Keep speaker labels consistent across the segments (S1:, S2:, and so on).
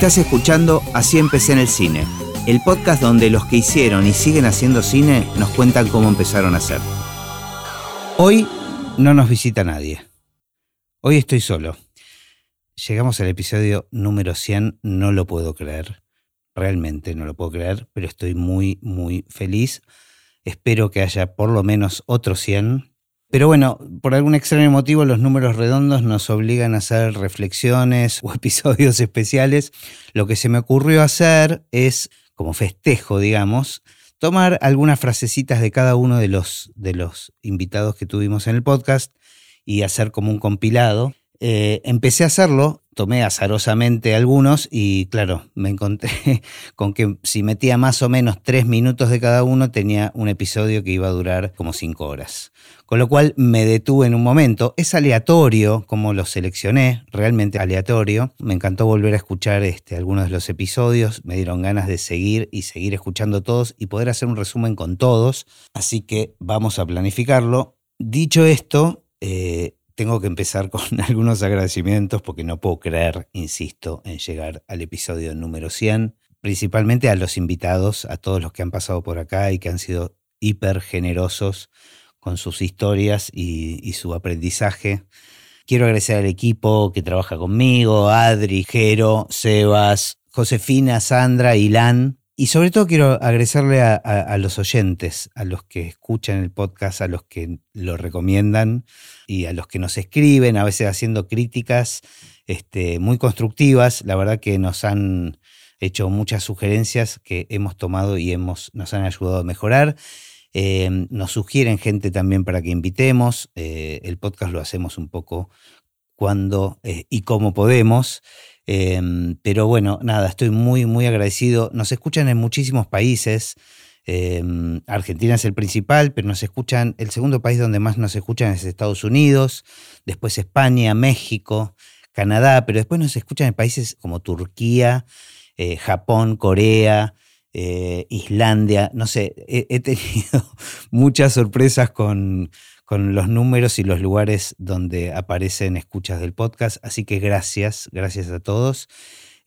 S1: Estás escuchando Así empecé en el cine, el podcast donde los que hicieron y siguen haciendo cine nos cuentan cómo empezaron a hacer. Hoy no nos visita nadie. Hoy estoy solo. Llegamos al episodio número 100, no lo puedo creer. Realmente no lo puedo creer, pero estoy muy, muy feliz. Espero que haya por lo menos otros 100 pero bueno, por algún extraño motivo los números redondos nos obligan a hacer reflexiones o episodios especiales. Lo que se me ocurrió hacer es, como festejo, digamos, tomar algunas frasecitas de cada uno de los, de los invitados que tuvimos en el podcast y hacer como un compilado. Eh, empecé a hacerlo, tomé azarosamente algunos y claro, me encontré con que si metía más o menos tres minutos de cada uno tenía un episodio que iba a durar como cinco horas. Con lo cual me detuve en un momento. Es aleatorio como lo seleccioné, realmente aleatorio. Me encantó volver a escuchar este, algunos de los episodios, me dieron ganas de seguir y seguir escuchando todos y poder hacer un resumen con todos. Así que vamos a planificarlo. Dicho esto, eh, tengo que empezar con algunos agradecimientos porque no puedo creer, insisto, en llegar al episodio número 100, principalmente a los invitados, a todos los que han pasado por acá y que han sido hiper generosos con sus historias y, su aprendizaje. Quiero agradecer al equipo que trabaja conmigo, Adri, Jero, Sebas, Josefina, Sandra, Ilan, y sobre todo quiero agradecerle a, los oyentes, a los que escuchan el podcast, a los que lo recomiendan y a los que nos escriben, a veces haciendo críticas este, muy constructivas. La verdad que nos han hecho muchas sugerencias que hemos tomado y hemos, nos han ayudado a mejorar. Eh, nos sugieren gente también para que invitemos. Eh, el podcast lo hacemos un poco cuando eh, y cómo podemos. Em, pero bueno, nada, estoy muy, muy agradecido. Nos escuchan en muchísimos países. Em, Argentina es el principal, pero nos escuchan, el segundo país donde más nos escuchan es Estados Unidos, después España, México, Canadá, pero después nos escuchan en países como Turquía, eh, Japón, Corea, eh, Islandia, no sé, he tenido muchas sorpresas con, con los números y los lugares donde aparecen escuchas del podcast. Así que gracias, gracias a todos.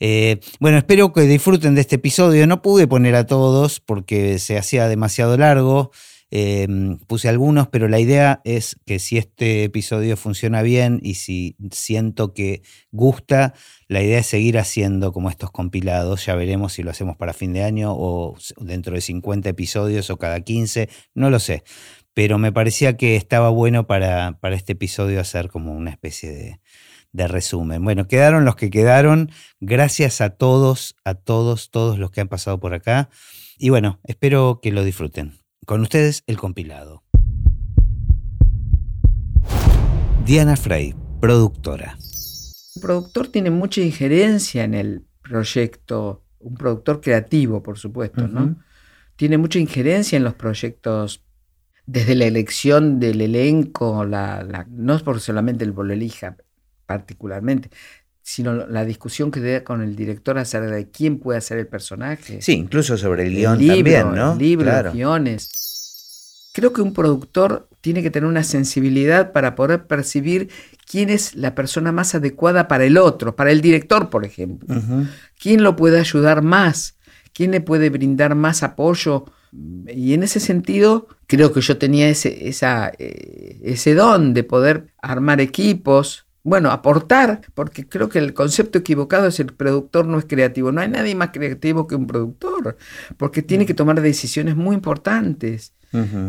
S1: Eh, bueno, espero que disfruten de este episodio. No pude poner a todos porque se hacía demasiado largo. Eh, puse algunos, pero la idea es que si este episodio funciona bien y si siento que gusta, la idea es seguir haciendo como estos compilados. Ya veremos si lo hacemos para fin de año o dentro de 50 episodios o cada 15, no lo sé pero me parecía que estaba bueno para, para este episodio hacer como una especie de, de, resumen. Bueno, quedaron los que quedaron. Gracias a todos, a todos, todos los que han pasado por acá. Y bueno, espero que lo disfruten. Con ustedes, el compilado. Diana Frey, productora.
S2: El productor tiene mucha injerencia en el proyecto, un productor creativo, por supuesto, ¿no? Tiene mucha injerencia en los proyectos desde la elección del elenco, la, no es por solamente el lo elija particularmente, sino la discusión que da con el director acerca de quién puede hacer el personaje.
S1: Sí, incluso sobre el guion también, ¿no?
S2: El libro, guiones. Creo que un productor tiene que tener una sensibilidad para poder percibir quién es la persona más adecuada para el otro, para el director, por ejemplo. ¿Quién lo puede ayudar más? ¿Quién le puede brindar más apoyo? Y en ese sentido, creo que yo tenía ese, esa, eh, ese don de poder armar equipos, bueno, aportar, porque creo que el concepto equivocado es el productor no es creativo. No hay nadie más creativo que un productor, porque tiene que tomar decisiones muy importantes.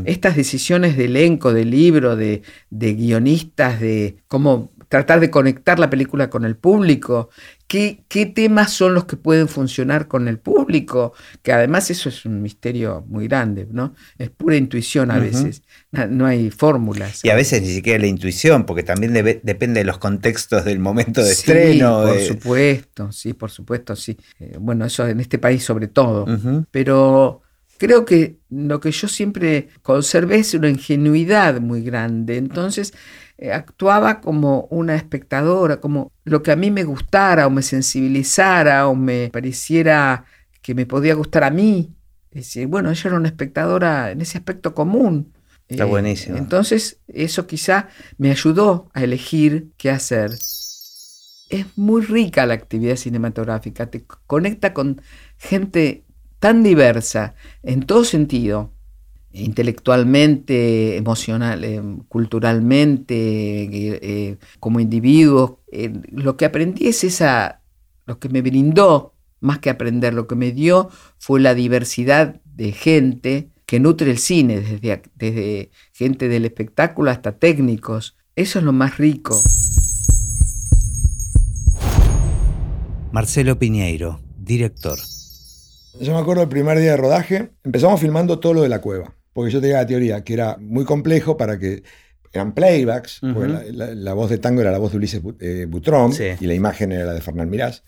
S2: Estas decisiones de elenco, de libro, de, de guionistas, de cómo tratar de conectar la película con el público, ¿Qué, qué, temas son los que pueden funcionar con el público, que además eso es un misterio muy grande, ¿no? Es pura intuición a veces, no hay fórmulas.
S1: Y a veces ni siquiera la intuición, porque también depende de los contextos del momento de estreno.
S2: Por supuesto, sí, por supuesto, sí. Eh, bueno, eso en este país sobre todo. Pero creo que lo que yo siempre conservé es una ingenuidad muy grande. Entonces, eh, actuaba como una espectadora, como lo que a mí me gustara o me sensibilizara o me pareciera que me podía gustar a mí. decir, bueno, ella era una espectadora en ese aspecto común.
S1: Está eh, buenísimo.
S2: Entonces, eso quizá me ayudó a elegir qué hacer. es muy rica la actividad cinematográfica, te conecta con gente tan diversa en todo sentido, intelectualmente, emocional, eh, culturalmente, eh, eh, como individuos. lo que aprendí es esa, lo que me brindó, más que aprender, lo que me dio fue la diversidad de gente que nutre el cine, desde, desde gente del espectáculo hasta técnicos. Eso es lo más rico.
S1: Marcelo Piñeiro, director.
S3: Yo me acuerdo del primer día de rodaje, empezamos filmando todo lo de la cueva, porque yo tenía la teoría que era muy complejo para que eran playbacks, la, voz de tango era la voz de Ulises eh, Butrón y la imagen era la de Fernán Mirás,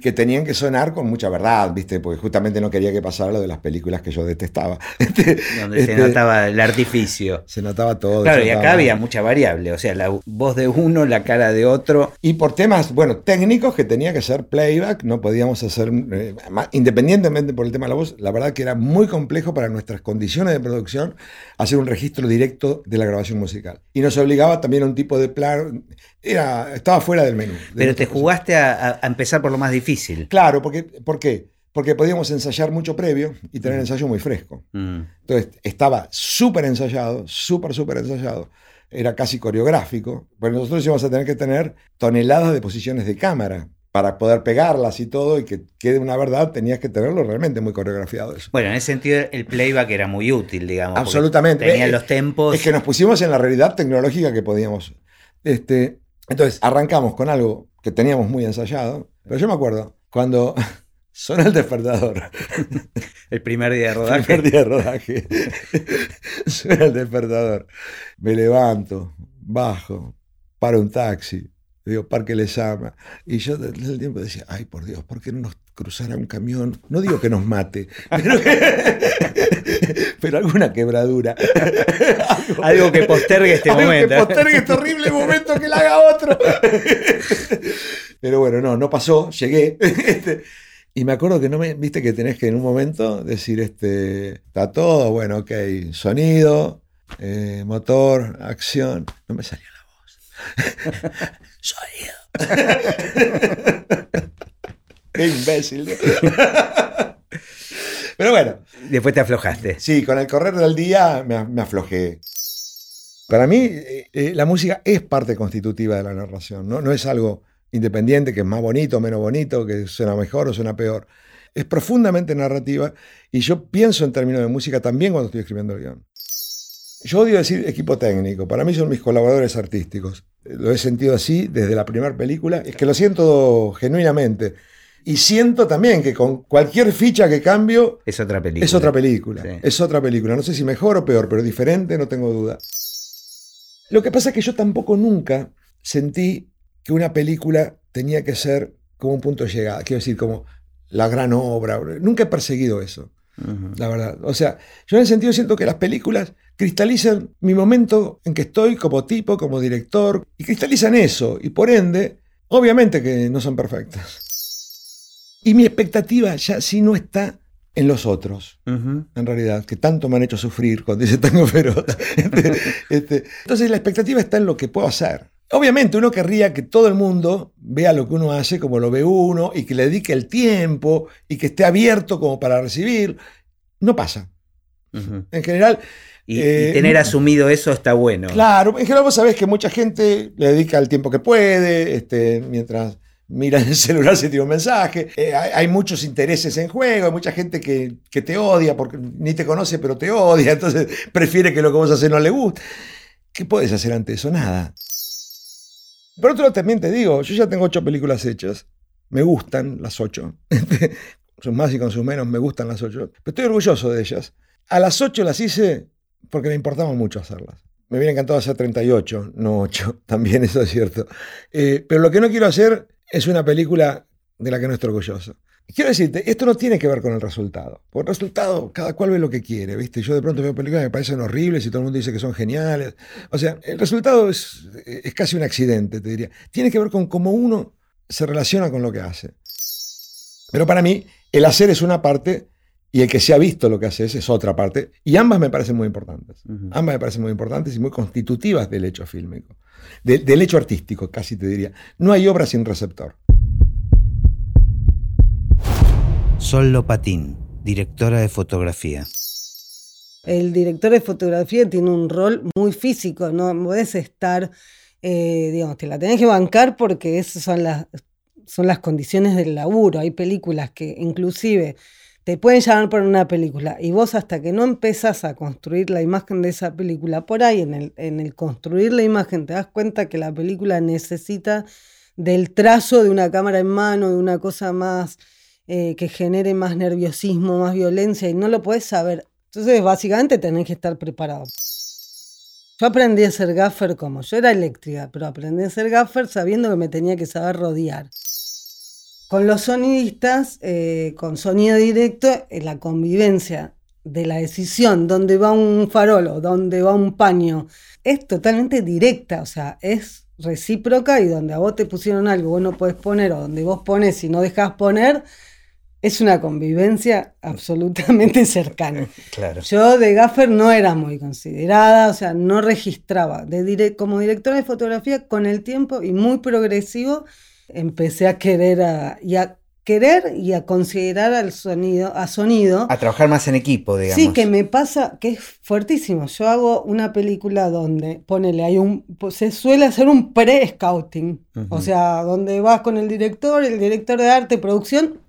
S3: que tenían que sonar con mucha verdad, ¿viste? Porque justamente no quería que pasara lo de las películas que yo detestaba.
S1: Este, Donde se este, notaba el artificio.
S3: Se notaba todo.
S1: Claro, y acá había mucha variable, o sea, la voz de uno, la cara de otro.
S3: Y por temas, bueno, técnicos que tenía que ser playback, no podíamos hacer, eh, independientemente por el tema de la voz, la verdad que era muy complejo para nuestras condiciones de producción hacer un registro directo de la grabación musical y nos obligaba también a un tipo de plan. Era, estaba fuera del menú.
S1: Pero te jugaste a, empezar por lo más difícil.
S3: Claro, porque, ¿por qué? Porque podíamos ensayar mucho previo y tener mm. ensayo muy fresco. Mm. Entonces estaba súper ensayado, súper, súper ensayado. Era casi coreográfico. Pues nosotros íbamos a tener que tener toneladas de posiciones de cámara para poder pegarlas y todo y que quede una verdad, tenías que tenerlo realmente muy coreografiado eso.
S1: Bueno, en ese sentido el playback era muy útil, digamos.
S3: Absolutamente.
S1: Tenía los tempos.
S3: Es que nos pusimos en la realidad tecnológica que podíamos. Este, entonces, arrancamos con algo que teníamos muy ensayado, pero yo me acuerdo cuando sonó el despertador.
S1: el primer día de rodaje.
S3: El primer día de rodaje. suena el despertador. Me levanto, bajo, para un taxi digo, Parque Les Ama. Y yo desde el tiempo decía, ay, por Dios, ¿por qué no nos cruzara un camión? No digo que nos mate, pero, alguna quebradura.
S1: algo, que postergue este
S3: algo
S1: momento.
S3: que postergue este horrible momento que le haga otro. pero bueno, no, no pasó, llegué. Este, y me acuerdo que no me, viste que tenés que en un momento decir, este, está todo, bueno, ok, sonido, eh, motor, acción. No me salía la voz. Qué imbécil. Pero bueno.
S1: Después te aflojaste.
S3: Sí, con el correr del día me, aflojé. Para mí, eh, eh, la música es parte constitutiva de la narración, ¿no? No es algo independiente, que es más bonito o menos bonito, que suena mejor o suena peor. Es profundamente narrativa y yo pienso en términos de música también cuando estoy escribiendo el guion. Yo odio decir equipo técnico, para mí son mis colaboradores artísticos. Lo he sentido así desde la primera película, es que lo siento genuinamente. Y siento también que con cualquier ficha que cambio...
S1: Es otra película.
S3: Es otra película. Es otra película. No sé si mejor o peor, pero diferente, no tengo duda. Lo que pasa es que yo tampoco nunca sentí que una película tenía que ser como un punto de llegada. Quiero decir, como la gran obra. Nunca he perseguido eso la verdad. O sea, yo en ese sentido siento que las películas cristalizan mi momento en que estoy como tipo, como director, y cristalizan eso, y por ende, obviamente que no son perfectas. Y mi expectativa ya sí no está en los otros, en realidad, que tanto me han hecho sufrir cuando dice tango feroz. Este, este, entonces la expectativa está en lo que puedo hacer. Obviamente uno querría que todo el mundo vea lo que uno hace como lo ve uno y que le dedique el tiempo y que esté abierto como para recibir. No pasa. En general...
S1: Y, eh, tener asumido eso está bueno.
S3: Claro, en general vos sabés que mucha gente le dedica el tiempo que puede, este, mientras mira el celular se tiene un mensaje. Eh, hay, muchos intereses en juego, hay mucha gente que, que, te odia porque ni te conoce pero te odia, entonces prefiere que lo que vos haces no le guste. ¿Qué puedes hacer ante eso? Nada. Por otro lado, también te digo, yo ya tengo ocho películas hechas. Me gustan las ocho. son más y con sus menos, me gustan las ocho. Pero estoy orgulloso de ellas. A las ocho las hice porque me importaba mucho hacerlas. Me hubiera encantado hacer 38, no 8. También eso es cierto. Eh, pero lo que no quiero hacer es una película de la que no estoy orgulloso. Quiero decirte, esto no tiene que ver con el resultado. Por el resultado, cada cual ve lo que quiere, ¿viste? Yo de pronto veo películas que me parecen horribles y todo el mundo dice que son geniales. O sea, el resultado es, es casi un accidente, te diría. Tiene que ver con cómo uno se relaciona con lo que hace. Pero para mí, el hacer es una parte y el que se ha visto lo que haces es otra parte. Y ambas me parecen muy importantes. Ambas me parecen muy importantes y muy constitutivas del hecho fílmico. del hecho artístico, casi te diría. No hay obra sin receptor.
S1: Sol Lopatín, directora de fotografía.
S4: El director de fotografía tiene un rol muy físico, no puedes estar, eh, digamos, te la tenés que bancar porque esas son las, son las condiciones del laburo. Hay películas que inclusive te pueden llamar por una película y vos hasta que no empezás a construir la imagen de esa película, por ahí en el, en el construir la imagen te das cuenta que la película necesita del trazo de una cámara en mano, de una cosa más eh, que genere más nerviosismo, más violencia y no lo puedes saber. Entonces básicamente tenés que estar preparado. Yo aprendí a ser gaffer como yo era eléctrica, pero aprendí a ser gaffer sabiendo que me tenía que saber rodear. Con los sonidistas, eh, con sonido directo, la convivencia de la decisión, dónde va un farolo, dónde va un paño, es totalmente directa, o sea, es recíproca y donde a vos te pusieron algo, vos no podés poner, o donde vos pones y no dejás poner, es una convivencia absolutamente cercana.
S1: Claro.
S4: Yo de gaffer no era muy considerada, o sea, no registraba. De como directora de fotografía, con el tiempo y muy progresivo, empecé a querer a, y a querer y a considerar al sonido, a sonido.
S1: A trabajar más en equipo, digamos.
S4: Sí, que me pasa, que es fuertísimo. Yo hago una película donde, ponele, hay un, se suele hacer un pre-scouting. O sea, donde vas con el director, el director de arte, producción,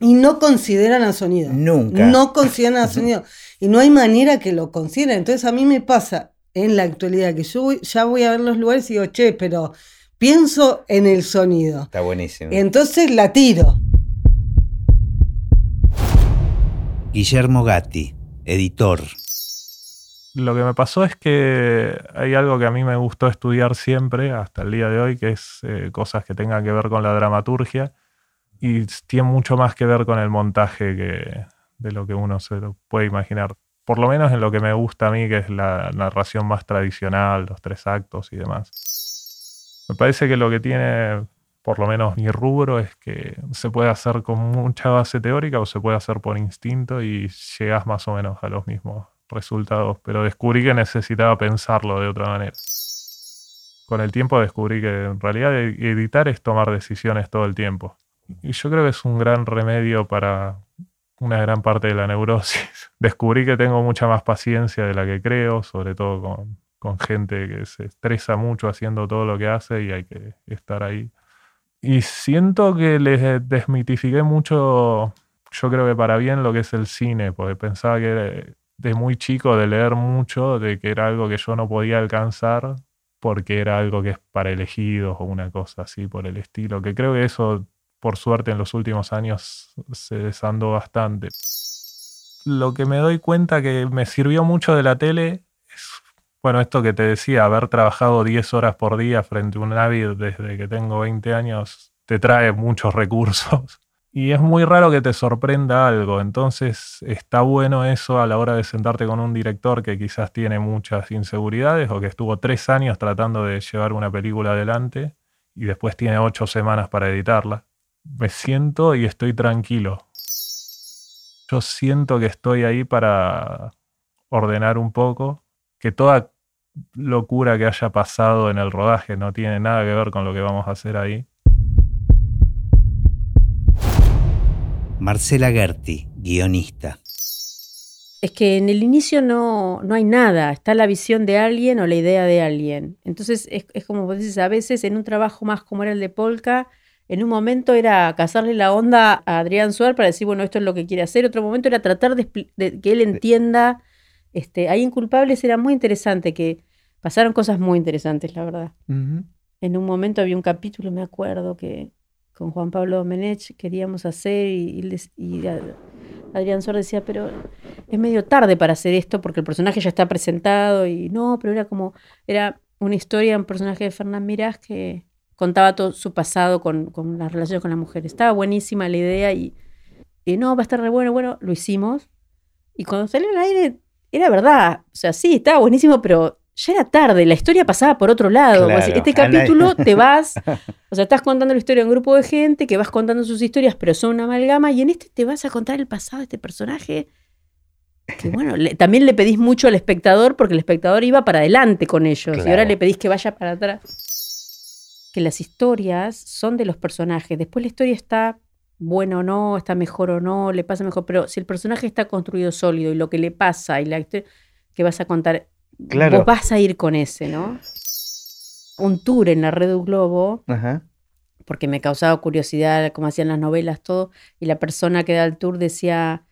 S4: y no consideran al sonido.
S1: Nunca.
S4: No consideran al sonido. Y no hay manera que lo consideren. Entonces a mí me pasa en la actualidad que yo ya voy a ver los lugares y digo, che, pero pienso en el sonido.
S1: Está buenísimo.
S4: Entonces la tiro.
S1: Guillermo Gatti, editor.
S5: Lo que me pasó es que hay algo que a mí me gustó estudiar siempre, hasta el día de hoy, que es eh, cosas que tengan que ver con la dramaturgia y tiene mucho más que ver con el montaje que de lo que uno se puede imaginar. Por lo menos en lo que me gusta a mí, que es la narración más tradicional, los tres actos y demás. Me parece que lo que tiene, por lo menos mi rubro, es que se puede hacer con mucha base teórica o se puede hacer por instinto y llegas más o menos a los mismos resultados. Pero descubrí que necesitaba pensarlo de otra manera. Con el tiempo descubrí que en realidad editar es tomar decisiones todo el tiempo. Y yo creo que es un gran remedio para una gran parte de la neurosis. Descubrí que tengo mucha más paciencia de la que creo, sobre todo con con gente que se estresa mucho haciendo todo lo que hace y hay que estar ahí. Y siento que les desmitifiqué mucho, yo creo que para bien, lo que es el cine, porque pensaba que de muy chico de leer mucho, de que era algo que yo no podía alcanzar porque era algo que es para elegidos o una cosa así por el estilo, que creo que eso, por suerte, en los últimos años se desandó bastante. Lo que me doy cuenta que me sirvió mucho de la tele bueno, esto que te decía, haber trabajado 10 horas por día frente a un Navid desde que tengo 20 años, te trae muchos recursos. Y es muy raro que te sorprenda algo, entonces está bueno eso a la hora de sentarte con un director que quizás tiene muchas inseguridades o que estuvo tres años tratando de llevar una película adelante y después tiene ocho semanas para editarla. Me siento y estoy tranquilo. Yo siento que estoy ahí para ordenar un poco que toda locura que haya pasado en el rodaje no tiene nada que ver con lo que vamos a hacer ahí.
S1: Marcela Gerti, guionista.
S6: Es que en el inicio no, no hay nada, está la visión de alguien o la idea de alguien. Entonces es, como vos dices, a veces en un trabajo más como era el de Polka, en un momento era cazarle la onda a Adrián Suárez para decir, bueno, esto es lo que quiere hacer. Otro momento era tratar de que él entienda este, hay inculpables, era muy interesante, que pasaron cosas muy interesantes, la verdad. En un momento había un capítulo, me acuerdo, que con Juan Pablo Domenech queríamos hacer y, Adrián Sor decía, pero es medio tarde para hacer esto porque el personaje ya está presentado y no, pero era como, era una historia, un personaje de Fernán Mirás que contaba todo su pasado con, con las relaciones con la mujer. Estaba buenísima la idea y, y no, va a estar re bueno, bueno, lo hicimos. Y cuando salió al aire era verdad. O sea, sí, estaba buenísimo, pero ya era tarde, la historia pasaba por otro lado. este capítulo te vas, o sea, estás contando la historia de un grupo de gente que vas contando sus historias, pero son una amalgama, y en este te vas a contar el pasado de este personaje que bueno, le- también le pedís mucho al espectador porque el espectador iba para adelante con ellos y ahora le pedís que vaya para atrás. Que las historias son de los personajes. Después la historia está buena o no, está mejor o no, le pasa mejor, pero si el personaje está construido sólido y lo que le pasa y la historia que vas a contar,
S1: Claro.
S6: vos vas a ir con ese, ¿no? Un tour en la red Globo
S1: Ajá.
S6: porque me causaba curiosidad cómo hacían las novelas, todo, y la persona que da el tour decía,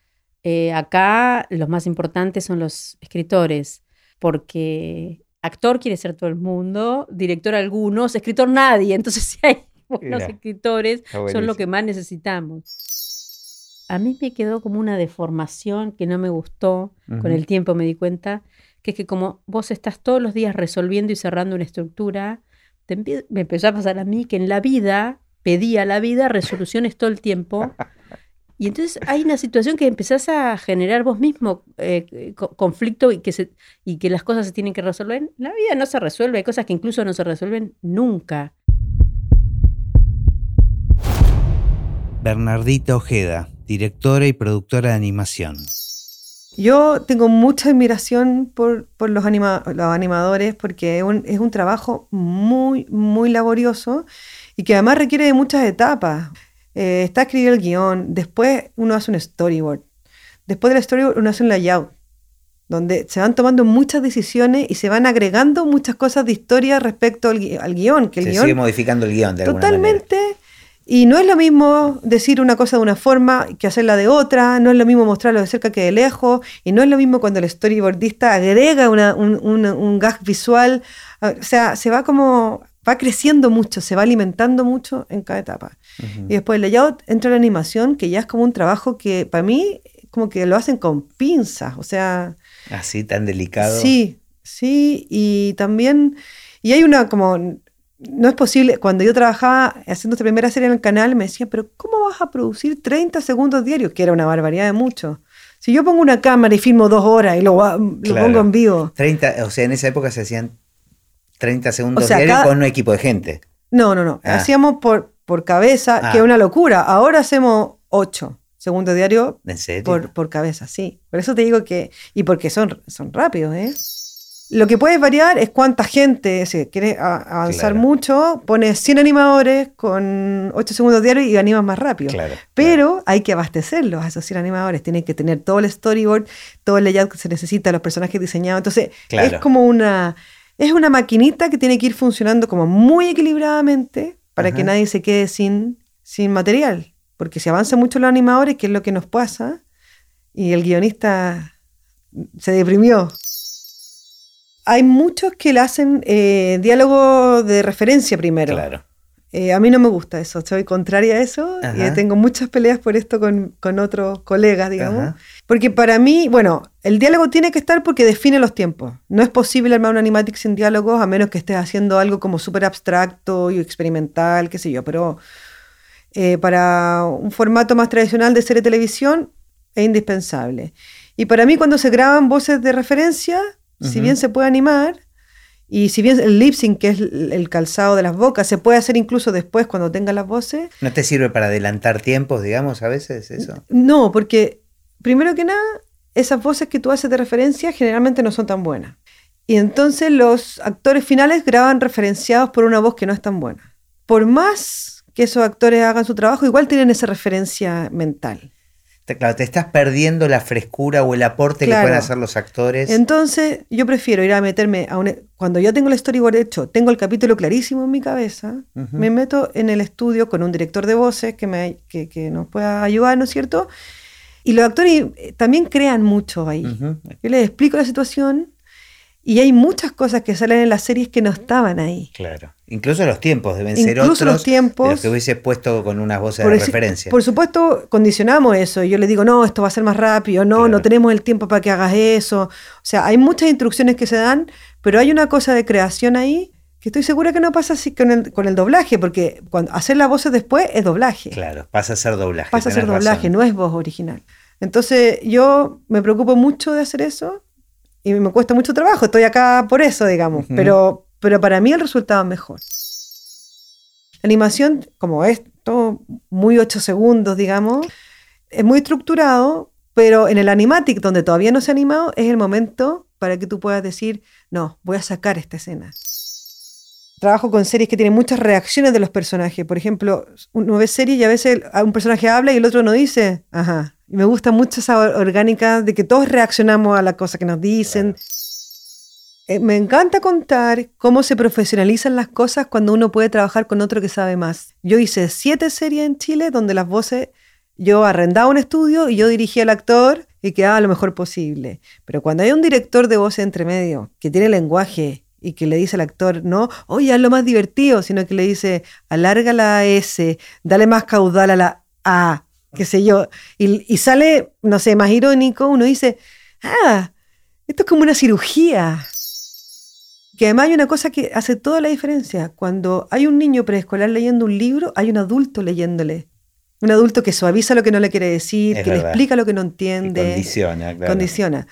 S6: eh, acá los más importantes son los escritores, porque actor quiere ser todo el mundo, director algunos, escritor nadie, entonces si hay buenos
S1: Mira,
S6: escritores, son lo que más necesitamos. A mí me quedó como una deformación que no me gustó, con el tiempo me di cuenta, que es que como vos estás todos los días resolviendo y cerrando una estructura, te me empezó a pasar a mí que en la vida pedía a la vida resoluciones todo el tiempo. Y entonces hay una situación que empezás a generar vos mismo eh, co- conflicto y que, se, y que las cosas se tienen que resolver. La vida no se resuelve, hay cosas que incluso no se resuelven nunca.
S1: Bernardita Ojeda, directora y productora de animación.
S7: Yo tengo mucha admiración por, por los, anima- los animadores porque es un, es un trabajo muy, muy laborioso y que además requiere de muchas etapas. Eh, está escribir el guion, después uno hace un storyboard, después del storyboard uno hace un layout, donde se van tomando muchas decisiones y se van agregando muchas cosas de historia respecto al, al guion. Que el
S1: Se
S7: guion
S1: sigue modificando el guion de alguna
S7: Totalmente. Y no es lo mismo decir una cosa de una forma que hacerla de otra, no es lo mismo mostrarlo de cerca que de lejos, y no es lo mismo cuando el storyboardista agrega una- un, un- un gag visual. Ah, O sea, se va como, va creciendo mucho, se va alimentando mucho en cada etapa. Y después el layout entra la animación, que ya es como un trabajo que para mí como que lo hacen con pinzas, o sea...
S1: Así tan delicado.
S7: Sí, sí, y también, y hay una como, no es posible, cuando yo trabajaba haciendo esta primera serie en el canal, me decían, pero ¿cómo vas a producir 30 segundos diarios? Que era una barbaridad de mucho. Si yo pongo una cámara y filmo dos horas y lo, gua- lo
S1: Claro.
S7: pongo en vivo.
S1: 30, o sea, en esa época se hacían 30 segundos
S7: O sea,
S1: diarios
S7: cada-
S1: con un equipo de gente.
S7: No, no, no,
S1: Ah.
S7: hacíamos por, por cabeza,
S1: Ah.
S7: que es una locura. Ahora hacemos 8 segundos diarios
S1: ¿En serio?
S7: Por, por cabeza, sí. Por eso te digo que. Y porque son, son rápidos, ¿eh? Lo que puedes variar es cuánta gente, si quieres avanzar
S1: Claro.
S7: mucho, pones 100 animadores con 8 segundos diarios y animas más rápido.
S1: Claro.
S7: Pero hay que abastecerlos a esos 100 animadores. Tienen que tener todo el storyboard, todo el layout que se necesita, los personajes diseñados. Entonces, es como una. Es una maquinita que tiene que ir funcionando como muy equilibradamente para que nadie se quede sin, sin material. Porque si avanza mucho los animadores, que es lo que nos pasa, y el guionista se deprimió. Hay muchos que le hacen eh, diálogo de referencia primero.
S1: Claro.
S7: Eh, a mí no me gusta eso, soy contraria a eso y tengo muchas peleas por esto con, con otros colegas, digamos.
S1: Ajá.
S7: Porque para mí, bueno, el diálogo tiene que estar porque define los tiempos. No es posible armar una animatic sin diálogos a menos que estés haciendo algo como súper abstracto y experimental, qué sé yo, pero eh, para un formato más tradicional de serie de televisión es indispensable. Y para mí cuando se graban voces de referencia, si bien se puede animar, y si bien el lip sync, que es el calzado de las bocas, se puede hacer incluso después cuando tenga las voces,
S1: ¿No te sirve para adelantar tiempos, digamos, a veces eso?
S7: no, porque primero que nada, esas voces que tú haces de referencia generalmente no son tan buenas. Y entonces los actores finales graban referenciados por una voz que no es tan buena. Por más que esos actores hagan su trabajo, igual tienen esa referencia mental.
S1: Claro, te estás perdiendo la frescura o el aporte que pueden hacer los actores.
S7: Entonces, yo prefiero ir a meterme a un... Cuando yo tengo el storyboard hecho, tengo el capítulo clarísimo en mi cabeza, me meto en el estudio con un director de voces que, me, que, que nos pueda ayudar, ¿no es cierto? Y los actores eh, también crean mucho ahí. Yo les explico la situación y hay muchas cosas que salen en las series que no estaban ahí.
S1: Claro. Incluso los tiempos deben ser
S7: Incluso
S1: otros
S7: los tiempos.
S1: de los que hubiese puesto con unas voces de referencia.
S7: por supuesto, condicionamos eso. Yo le digo, no, esto va a ser más rápido, no,
S1: Claro.
S7: no tenemos el tiempo para que hagas eso. O sea, hay muchas instrucciones que se dan, pero hay una cosa de creación ahí que estoy segura que no pasa así con el, con el doblaje, porque cuando hacer las voces después es doblaje.
S1: Claro, pasa a ser doblaje.
S7: Pasa a ser doblaje,
S1: razón.
S7: no es voz original. Entonces, yo me preocupo mucho de hacer eso y me cuesta mucho trabajo. Estoy acá por eso, digamos, pero, pero para mí el resultado es mejor. La animación, como es todo muy 8 segundos, digamos, es muy estructurado, Pero en el animatic, donde todavía no se ha animado, es el momento para que tú puedas decir, no, voy a sacar esta escena. Trabajo con series que tienen muchas reacciones de los personajes. Por ejemplo, uno ve series y a veces un personaje habla y el otro no dice, ajá. Y me gusta mucho esa orgánica de que todos reaccionamos a la cosa que nos dicen. Eh, me encanta contar cómo se profesionalizan las cosas cuando uno puede trabajar con otro que sabe más. Yo hice siete series en Chile donde las voces yo arrendaba un estudio y yo dirigía al actor y quedaba lo mejor posible. Pero cuando hay un director de voz entre medio que tiene lenguaje y que le dice al actor, no, oye, haz lo más divertido, sino que le dice, alarga la S, dale más caudal a la A, qué sé yo, y, y sale, no sé, más irónico, uno dice, ah, esto es como una cirugía. Que además hay una cosa que hace toda la diferencia. Cuando hay un niño preescolar leyendo un libro, hay un adulto leyéndole. Un adulto que suaviza lo que no le quiere decir,
S1: Es
S7: que le explica lo que no entiende.
S1: Y condiciona, claro.
S7: Condiciona.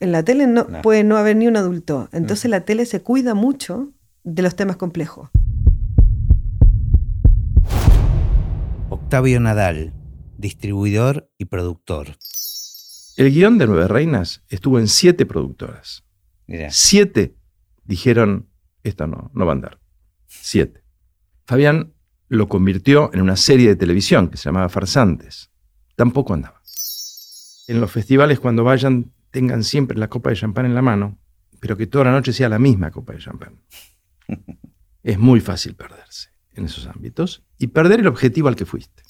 S7: En la tele no,
S1: No.
S7: puede no haber ni un adulto. Entonces la tele se cuida mucho de los temas complejos.
S1: Octavio Nadal, distribuidor y productor.
S8: El guion de Nueve Reinas estuvo en siete productoras.
S1: Mirá.
S8: Siete dijeron, esto no, no va a andar. Siete. Fabián lo convirtió en una serie de televisión que se llamaba Farsantes. Tampoco andaba. En los festivales, cuando vayan, tengan siempre la copa de champán en la mano, pero que toda la noche sea la misma copa de champán. Es muy fácil perderse en esos ámbitos y perder el objetivo al que fuiste.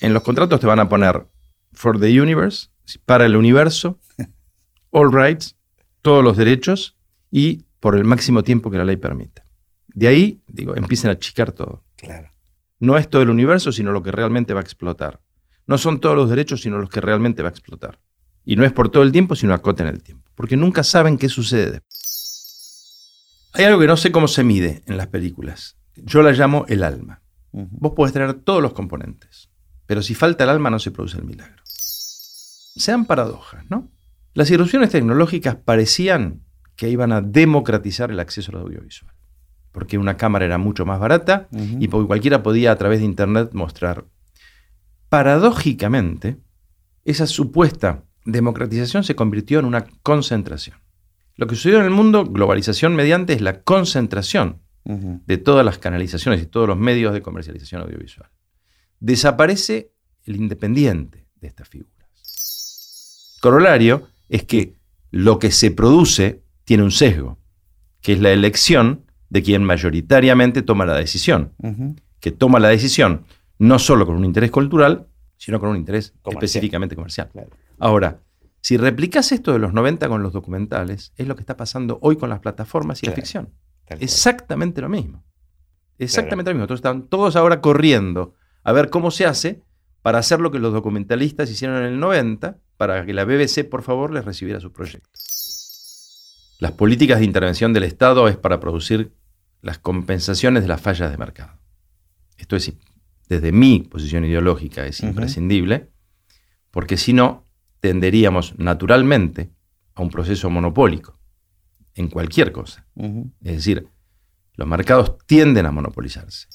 S8: En los contratos te van a poner for the universe, para el universo, all rights, todos los derechos y por el máximo tiempo que la ley permita. De ahí, digo, empiezan a achicar todo.
S1: Claro.
S8: No es todo el universo, sino lo que realmente va a explotar. No son todos los derechos, sino los que realmente va a explotar. Y no es por todo el tiempo, sino acoten el tiempo. Porque nunca saben qué sucede. Hay algo que no sé cómo se mide en las películas. Yo la llamo el alma. Vos podés tener todos los componentes, pero si falta el alma no se produce el milagro. Sean paradojas, ¿no? Las irrupciones tecnológicas parecían que iban a democratizar el acceso al audiovisual, porque una cámara era mucho más barata y porque cualquiera podía a través de Internet mostrar. Paradójicamente, esa supuesta democratización se convirtió en una concentración. Lo que sucedió en el mundo, globalización mediante, es la concentración de todas las canalizaciones y todos los medios de comercialización audiovisual. Desaparece el independiente de estas figuras. Corolario es que lo que se produce tiene un sesgo, que es la elección de quien mayoritariamente toma la decisión, que toma la decisión no solo con un interés cultural, sino con un interés
S1: Comercial.
S8: específicamente comercial.
S1: Claro.
S8: Ahora, si replicas esto de los 90 con los documentales, es lo que está pasando hoy con las plataformas y la ficción. Exactamente lo mismo. Exactamente lo mismo. Entonces están todos ahora corriendo a ver cómo se hace para hacer lo que los documentalistas hicieron en el 90, para que la BBC, por favor, les recibiera sus proyectos. Las políticas de intervención del Estado es para producir las compensaciones de las fallas de mercado. Esto es, desde mi posición ideológica, es imprescindible, porque si no, tenderíamos naturalmente a un proceso monopólico en cualquier cosa. Es decir, los mercados tienden a monopolizarse.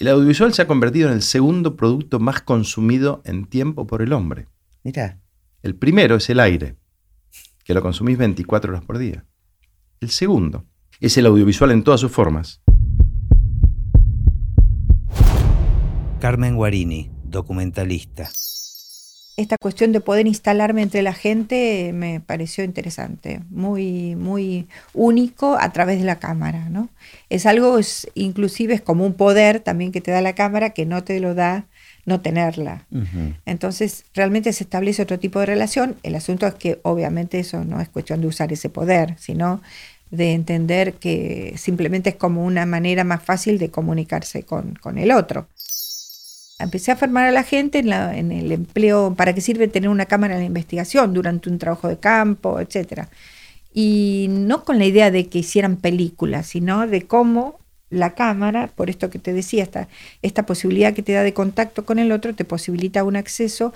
S8: El audiovisual se ha convertido en el segundo producto más consumido en tiempo por el hombre.
S1: Mirá.
S8: El primero es el aire, que lo consumís 24 horas por día. El segundo es el audiovisual en todas sus formas.
S1: Carmen Guarini, documentalista.
S9: Esta cuestión de poder instalarme entre la gente me pareció interesante, muy, muy único a través de la cámara, ¿no? Es algo, es, inclusive es como un poder también que te da la cámara que no te lo da no tenerla. Entonces, realmente se establece otro tipo de relación. El asunto es que obviamente eso no es cuestión de usar ese poder, sino de entender que simplemente es como una manera más fácil de comunicarse con, con el otro. Empecé a formar a la gente en, la- en el empleo, para qué sirve tener una cámara la investigación durante un trabajo de campo, etcétera. Y no con la idea de que hicieran películas, sino de cómo la cámara, por esto que te decía, esta, esta posibilidad que te da de contacto con el otro, te posibilita un acceso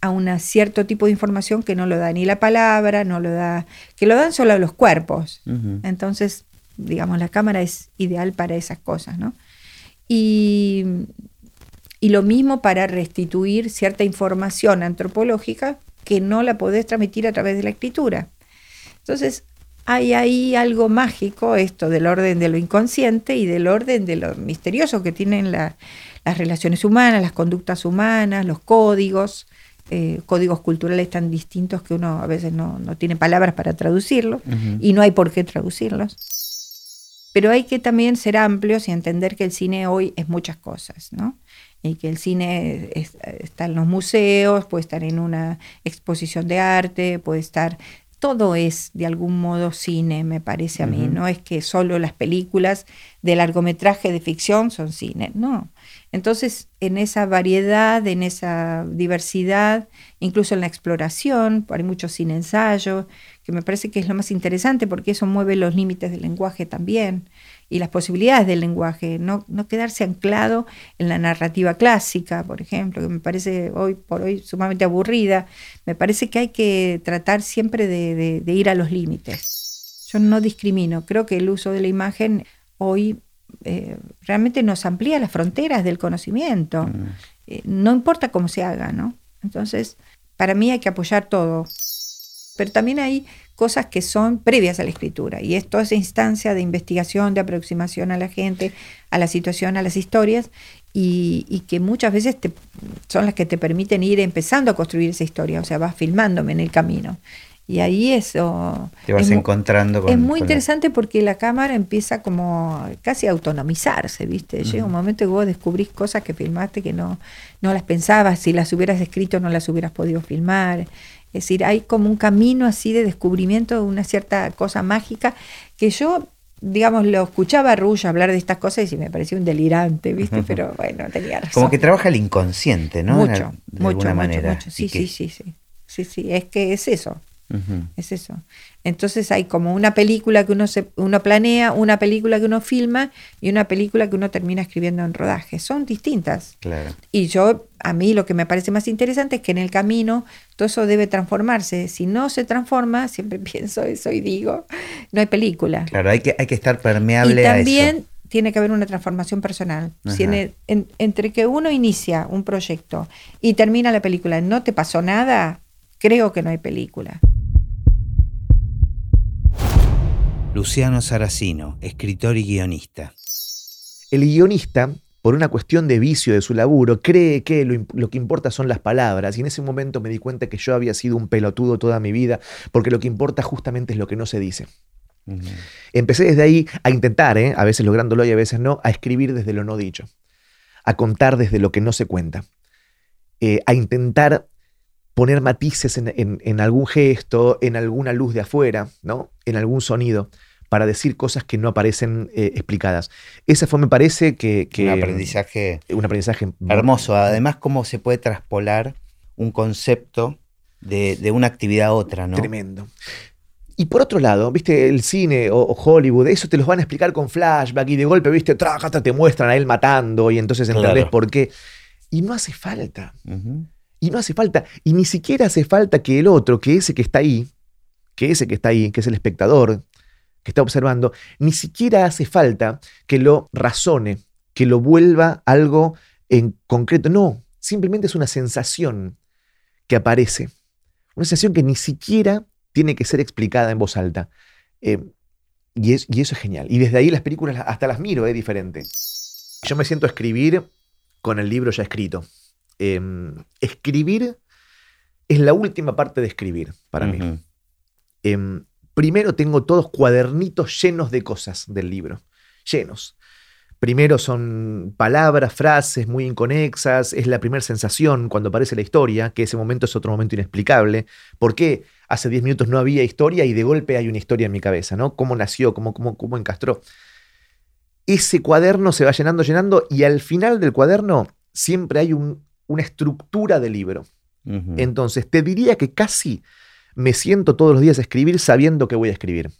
S9: a un cierto tipo de información que no lo da ni la palabra, no lo da, que lo dan solo los cuerpos. Entonces, digamos, la cámara es ideal para esas cosas, ¿no? Y Y lo mismo para restituir cierta información antropológica que no la podés transmitir a través de la escritura. Entonces, hay ahí algo mágico, esto del orden de lo inconsciente y del orden de lo misterioso que tienen las relaciones humanas, las conductas humanas, los códigos, eh, códigos culturales tan distintos que uno a veces no, tiene palabras para traducirlos y no hay por qué traducirlos. Pero hay que también ser amplios y entender que el cine hoy es muchas cosas, ¿no? Y que el cine está en los museos, puede estar en una exposición de arte, puede estar todo es de algún modo cine, me parece a mí. No es que solo las películas de largometraje de ficción son cine, no. Entonces, en esa variedad, en esa diversidad, incluso en la exploración, hay mucho cine ensayo, que me parece que es lo más interesante porque eso mueve los límites del lenguaje también y las posibilidades del lenguaje, no, no quedarse anclado en la narrativa clásica, por ejemplo, que me parece hoy por hoy sumamente aburrida. Me parece que hay que tratar siempre de, ir a los límites. Yo no discrimino, creo que el uso de la imagen hoy eh, realmente nos amplía las fronteras del conocimiento. Mm. Eh, no importa cómo se haga, ¿no? Entonces, para mí hay que apoyar todo. Pero también hay cosas que son previas a la escritura. Y esto es instancia de investigación, de aproximación a la gente, a la situación, a las historias, y, que muchas veces son las que te permiten ir empezando a construir esa historia, o sea, vas filmándome en el camino. Y ahí eso...
S1: Te vas encontrando con...
S9: Es muy interesante porque la cámara empieza como casi a autonomizarse, ¿viste? Llega un momento que vos descubrís cosas que filmaste que no, no las pensabas, si las hubieras escrito no las hubieras podido filmar. Es decir, hay como un camino así de descubrimiento de una cierta cosa mágica que yo, digamos, lo escuchaba a Rush hablar de estas cosas y me parecía un delirante, ¿viste? Pero bueno, tenía razón.
S1: Como que trabaja el inconsciente, ¿no?
S9: Mucho, de mucho, alguna manera. Sí, sí, sí, sí. Sí, sí, es que es eso. Es eso. Entonces hay como una película que uno, se, uno planea, una película que uno filma y una película que uno termina escribiendo en rodaje. Son distintas.
S1: Claro.
S9: Y yo, a mí lo que me parece más interesante es que en el camino todo eso debe transformarse. Si no se transforma, siempre pienso eso y digo, no hay película.
S1: Claro, hay que, hay que estar permeable
S9: y también, tiene que haber una transformación personal. Si entre que uno inicia un proyecto y termina la película, no te pasó nada, creo que no hay película.
S1: Luciano Saracino, escritor y guionista.
S10: El guionista, por una cuestión de vicio de su laburo, cree que lo, que importa son las palabras. Y en ese momento me di cuenta que yo había sido un pelotudo toda mi vida, porque lo que importa justamente es lo que no se dice. Empecé desde ahí a intentar, ¿eh? a veces lográndolo y a veces no, a escribir desde lo no dicho, a contar desde lo que no se cuenta, eh, a intentar poner matices en, algún gesto, en alguna luz de afuera, ¿no? en algún sonido, para decir cosas que no aparecen eh, explicadas. Esa fue, me parece, que...
S1: un aprendizaje...
S10: Un aprendizaje...
S1: Hermoso. Además, cómo se puede traspolar un concepto de, una actividad a otra, ¿no?
S10: Tremendo. Y por otro lado, viste, el cine o, Hollywood, eso te los van a explicar con flashback y de golpe, viste, te muestran a él matando y entonces entendés por qué. Y no hace falta. Y no hace falta, y ni siquiera hace falta que el otro, que ese que está ahí, que ese que está ahí, que es el espectador, que está observando, ni siquiera hace falta que lo razone, que lo vuelva algo en concreto. No, simplemente es una sensación que aparece. Una sensación que ni siquiera tiene que ser explicada en voz alta. Eh, y, eso es genial. Y desde ahí las películas hasta las miro, es diferente. Yo me siento a escribir con el libro ya escrito. Em, escribir es la última parte de escribir para mí. Em, primero tengo todos cuadernitos llenos de cosas del libro, llenos. Primero son palabras, frases muy inconexas, es la primera sensación cuando aparece la historia, que ese momento es otro momento inexplicable. ¿Por qué hace 10 minutos no había historia y de golpe hay una historia en mi cabeza? ¿no? ¿Cómo nació? ¿Cómo, cómo, cómo encastró? Ese cuaderno se va llenando, llenando y al final del cuaderno siempre hay un, una estructura de libro. Entonces, te diría que casi me siento todos los días a escribir sabiendo que voy a escribir.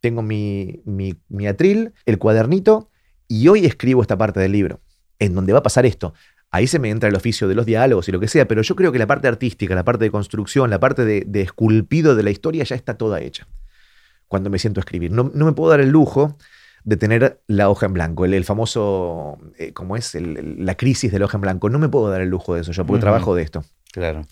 S10: Tengo mi, mi, atril, el cuadernito, y hoy escribo esta parte del libro, en donde va a pasar esto. Ahí se me entra el oficio de los diálogos y lo que sea, pero yo creo que la parte artística, la parte de construcción, la parte de, esculpido de la historia ya está toda hecha cuando me siento a escribir. No, no me puedo dar el lujo de tener la hoja en blanco, el, el famoso, eh, ¿cómo es? El- el- la crisis de la hoja en blanco. No me puedo dar el lujo de eso, yo porque trabajo de esto.
S1: Claro.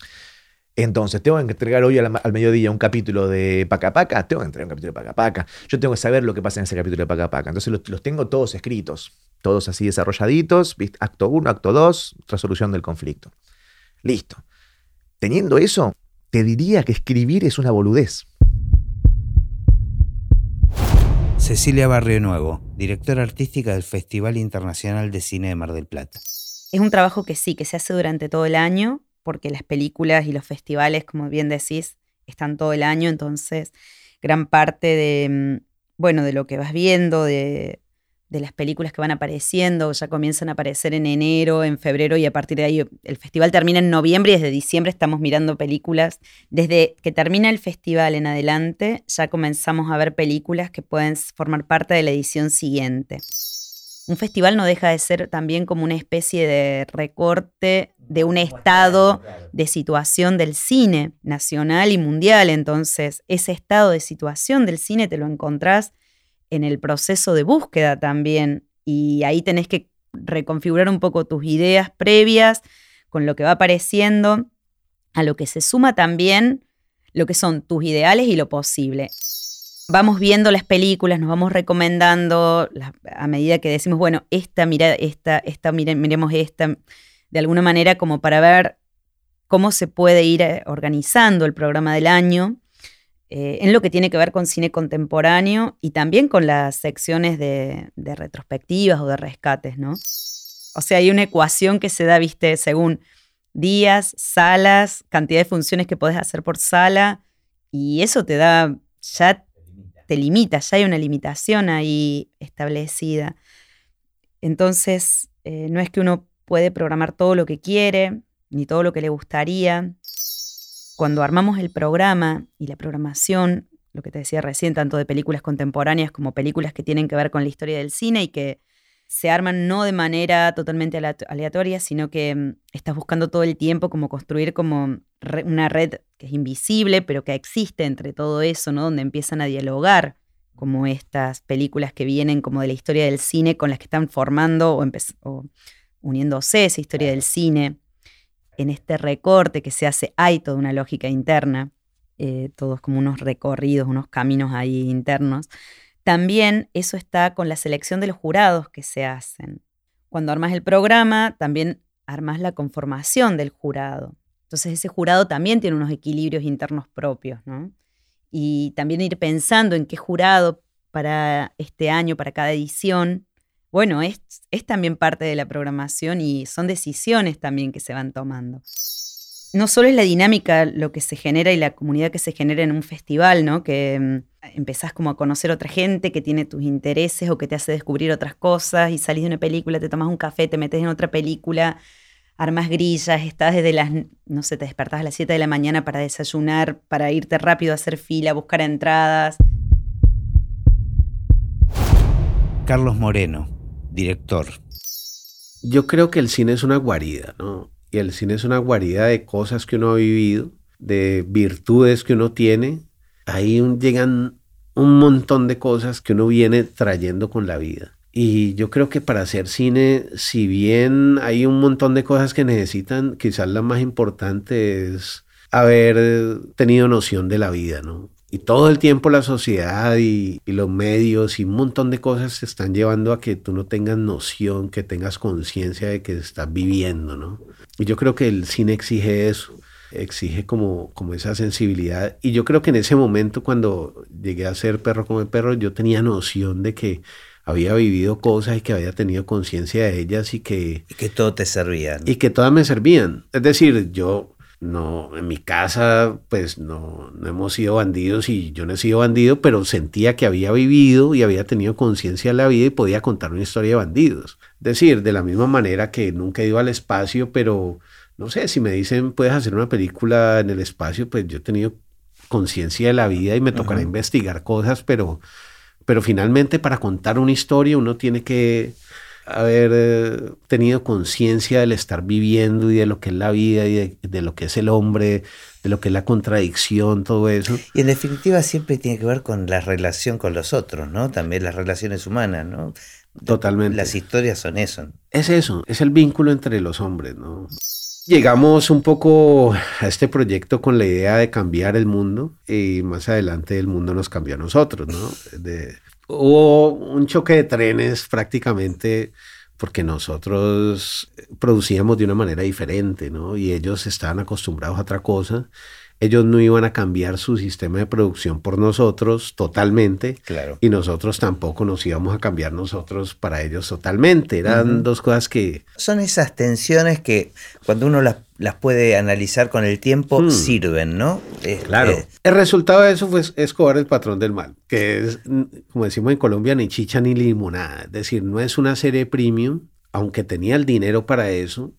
S10: Entonces, tengo que entregar hoy al, al mediodía un capítulo de Paca Paca, tengo que entregar un capítulo de Paca Paca. Yo tengo que saber lo que pasa en ese capítulo de Paca Paca. Entonces, los, los tengo todos escritos, todos así desarrolladitos, acto 1, acto 2, resolución del conflicto. Listo. Teniendo eso, te diría que escribir es una boludez.
S1: Cecilia Barrio Nuevo, directora artística del Festival Internacional de Cine de Mar del Plata.
S11: Es un trabajo que sí, que se hace durante todo el año, porque las películas y los festivales, como bien decís, están todo el año, entonces gran parte de, mm, bueno, de lo que vas viendo, de, de las películas que van apareciendo, ya comienzan a aparecer en enero, en febrero y a partir de ahí el festival termina en noviembre y desde diciembre estamos mirando películas. Desde que termina el festival en adelante ya comenzamos a ver películas que pueden formar parte de la edición siguiente. Un festival no deja de ser también como una especie de recorte de un estado de situación del cine nacional y mundial. Entonces, ese estado de situación del cine te lo encontrás en el proceso de búsqueda también. Y ahí tenés que reconfigurar un poco tus ideas previas con lo que va apareciendo, a lo que se suma también lo que son tus ideales y lo posible. Vamos viendo las películas, nos vamos recomendando a medida que decimos, bueno, esta, mira, esta, esta, mire- miremos esta, de alguna manera como para ver cómo se puede ir eh, organizando el programa del año eh, en lo que tiene que ver con cine contemporáneo y también con las secciones de, de retrospectivas o de rescates, ¿no? O sea, hay una ecuación que se da, viste, según días, salas, cantidad de funciones que podés hacer por sala, y eso te da, ya te limita, ya hay una limitación ahí establecida. Entonces, eh, no es que uno puede programar todo lo que quiere, ni todo lo que le gustaría. Cuando armamos el programa y la programación, lo que te decía recién, tanto de películas contemporáneas como películas que tienen que ver con la historia del cine y que se arman no de manera totalmente alea- aleatoria, sino que mm, estás buscando todo el tiempo como construir como re- una red que es invisible, pero que existe entre todo eso, ¿no? Donde empiezan a dialogar como estas películas que vienen como de la historia del cine con las que están formando o, o uniéndose esa historia del cine. En este recorte que se hace hay toda una lógica interna, eh, todos como unos recorridos, unos caminos ahí internos. También eso está con la selección de los jurados que se hacen. Cuando armas el programa, también armas la conformación del jurado. Entonces ese jurado también tiene unos equilibrios internos propios, ¿no? Y también ir pensando en qué jurado para este año, para cada edición, bueno, es, también parte de la programación y son decisiones también que se van tomando. No solo es la dinámica lo que se genera y la comunidad que se genera en un festival, ¿no? Que mm, empezás como a conocer otra gente que tiene tus intereses o que te hace descubrir otras cosas y salís de una película, te tomas un café, te metes en otra película, armas grillas, estás desde las, no sé, te despertás a las 7 de la mañana para desayunar, para irte rápido a hacer fila, buscar entradas.
S1: Carlos Moreno, director.
S12: Yo creo que el cine es una guarida, ¿no? Y el cine es una guarida de cosas que uno ha vivido, de virtudes que uno tiene. Ahí llegan un montón de cosas que uno viene trayendo con la vida. Y yo creo que para hacer cine, si bien hay un montón de cosas que necesitan, quizás la más importante es haber tenido noción de la vida, ¿no? Y todo el tiempo la sociedad y, y los medios y un montón de cosas te están llevando a que tú no tengas noción, que tengas conciencia de que estás viviendo, ¿no? Y yo creo que el cine exige eso, exige como, como esa sensibilidad. Y yo creo que en ese momento cuando llegué a ser perro como perro, yo tenía noción de que había vivido cosas y que había tenido conciencia de ellas y que,
S1: Y que todo te servía. ¿no?
S12: y que todas me servían. Es decir, yo no, en mi casa, pues no, no hemos sido bandidos y yo no he sido bandido, pero sentía que había vivido y había tenido conciencia de la vida y podía contar una historia de bandidos. Es decir, de la misma manera que nunca he ido al espacio, pero no sé, si me dicen puedes hacer una película en el espacio, pues yo he tenido conciencia de la vida y me tocará
S1: Ajá.
S12: investigar cosas, pero, pero finalmente para contar una historia uno tiene que haber eh, tenido conciencia del estar viviendo y de lo que es la vida y de, de lo que es el hombre, de lo que es la contradicción, todo eso.
S1: Y en definitiva siempre tiene que ver con la relación con los otros, ¿no? También las relaciones humanas, ¿no?
S12: Totalmente.
S1: Las historias son eso.
S12: Es eso, es el vínculo entre los hombres, ¿no? Llegamos un poco a este proyecto con la idea de cambiar el mundo y más adelante el mundo nos cambió a nosotros, ¿no? De- hubo un choque de trenes prácticamente porque nosotros producíamos de una manera diferente, ¿no? Y ellos estaban acostumbrados a otra cosa. Ellos no iban a cambiar su sistema de producción por nosotros totalmente
S1: Claro.
S12: y nosotros tampoco nos íbamos a cambiar nosotros para ellos totalmente. Eran dos cosas que
S1: Son esas tensiones que cuando uno las, las puede analizar con el tiempo
S12: Hmm.
S1: sirven, ¿no? Este,
S12: Claro. El resultado de eso fue Escobar el patrón del mal, que es, como decimos en Colombia, ni chicha ni limonada. Es decir, no es una serie premium, aunque tenía el dinero para eso,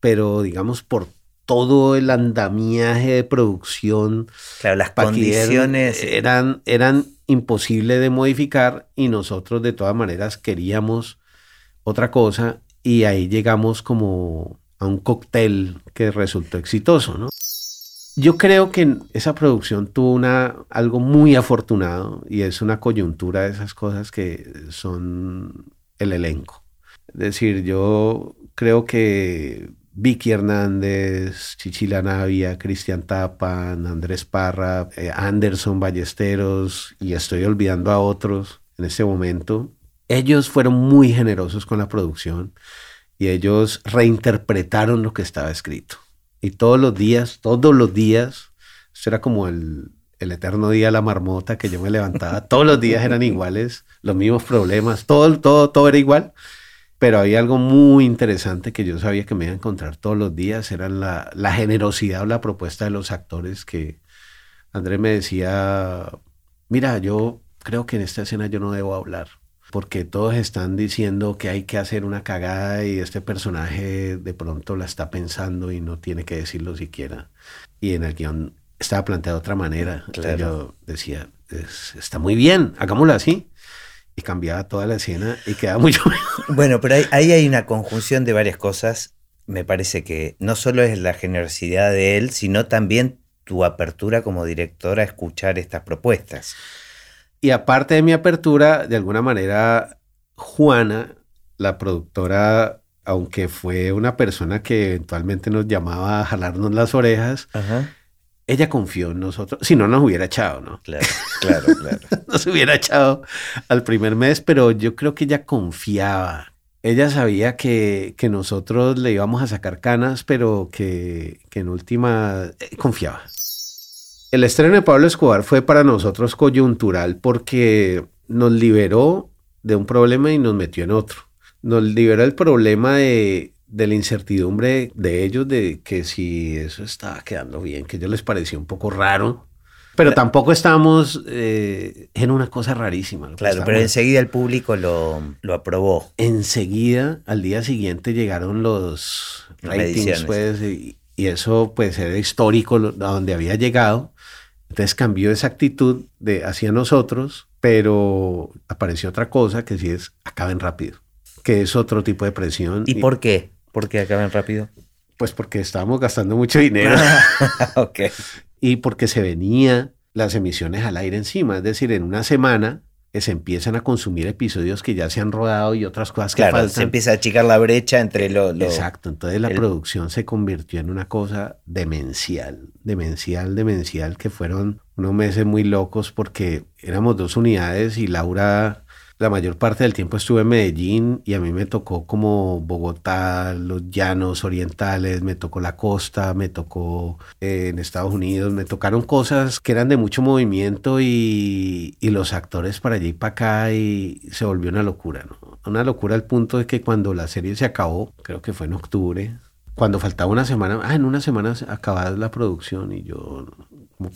S12: pero digamos por todo el andamiaje de producción,
S1: Claro, las condiciones.
S12: eran, eran imposibles de modificar y nosotros de todas maneras queríamos otra cosa y ahí llegamos como a un cóctel que resultó exitoso, ¿no? Yo creo que esa producción tuvo una, algo muy afortunado y es una coyuntura de esas cosas que son el elenco. Es decir, yo creo que Vicky Hernández, Chichila Navia, Cristian Tapan, Andrés Parra, eh, Anderson Ballesteros, y estoy olvidando a otros en este momento, ellos fueron muy generosos con la producción y ellos reinterpretaron lo que estaba escrito. Y todos los días, todos los días, eso era como el, el eterno día de la marmota que yo me levantaba, todos los días eran iguales, los mismos problemas, todo, todo, todo era igual. Pero había algo muy interesante que yo sabía que me iba a encontrar todos los días, era la, la generosidad o la propuesta de los actores que Andrés me decía, mira, yo creo que en esta escena yo no debo hablar, porque todos están diciendo que hay que hacer una cagada y este personaje de pronto la está pensando y no tiene que decirlo siquiera. Y en el guion estaba planteado de otra manera.
S1: Claro.
S12: yo decía, "Es- está muy bien, hagámoslo así. Y cambiaba toda la escena y quedaba mucho mejor.
S1: Bueno, pero ahí, ahí hay una conjunción de varias cosas. Me parece que no solo es la generosidad de él, sino también tu apertura como director a escuchar estas propuestas.
S12: Y aparte de mi apertura, de alguna manera, Juana, la productora, aunque fue una persona que eventualmente nos llamaba a jalarnos las orejas,
S1: Ajá.
S12: Ella confió en nosotros. Si no, nos hubiera echado, ¿no?
S1: Claro, claro, claro.
S12: Nos hubiera echado al primer mes, pero yo creo que ella confiaba. Ella sabía que, que nosotros le íbamos a sacar canas, pero que, que en última eh, confiaba. El estreno de Pablo Escobar fue para nosotros coyuntural porque nos liberó de un problema y nos metió en otro. Nos liberó el problema de, de la incertidumbre de ellos, de que si eso estaba quedando bien, que a ellos les parecía un poco raro. Pero tampoco estábamos eh, en una cosa rarísima.
S1: Claro, pero enseguida el público lo, lo aprobó.
S12: enseguida, al día siguiente, llegaron los ratings, pues, y, y eso pues era histórico lo- a donde había llegado. Entonces cambió esa actitud de hacia nosotros, pero apareció otra cosa que sí es acaben rápido, que es otro tipo de presión.
S1: ¿Y por qué? ¿Por qué acaban rápido?
S12: Pues porque estábamos gastando mucho dinero
S1: ok.
S12: y porque se venía las emisiones al aire encima, es decir, en una semana se empiezan a consumir episodios que ya se han rodado y otras cosas que
S1: Claro,
S12: faltan.
S1: se empieza a achicar la brecha entre lo... lo-
S12: Exacto, entonces la
S1: el-
S12: producción se convirtió en una cosa demencial, demencial, demencial, que fueron unos meses muy locos porque éramos dos unidades y Laura la mayor parte del tiempo estuve en Medellín y a mí me tocó como Bogotá, los llanos orientales, me tocó la costa, me tocó eh, en Estados Unidos, me tocaron cosas que eran de mucho movimiento y, los actores para allá y para acá y se volvió una locura, ¿no? Una locura al punto de que cuando la serie se acabó, creo que fue en octubre, cuando faltaba una semana, ah, en una semana se acababa la producción y yo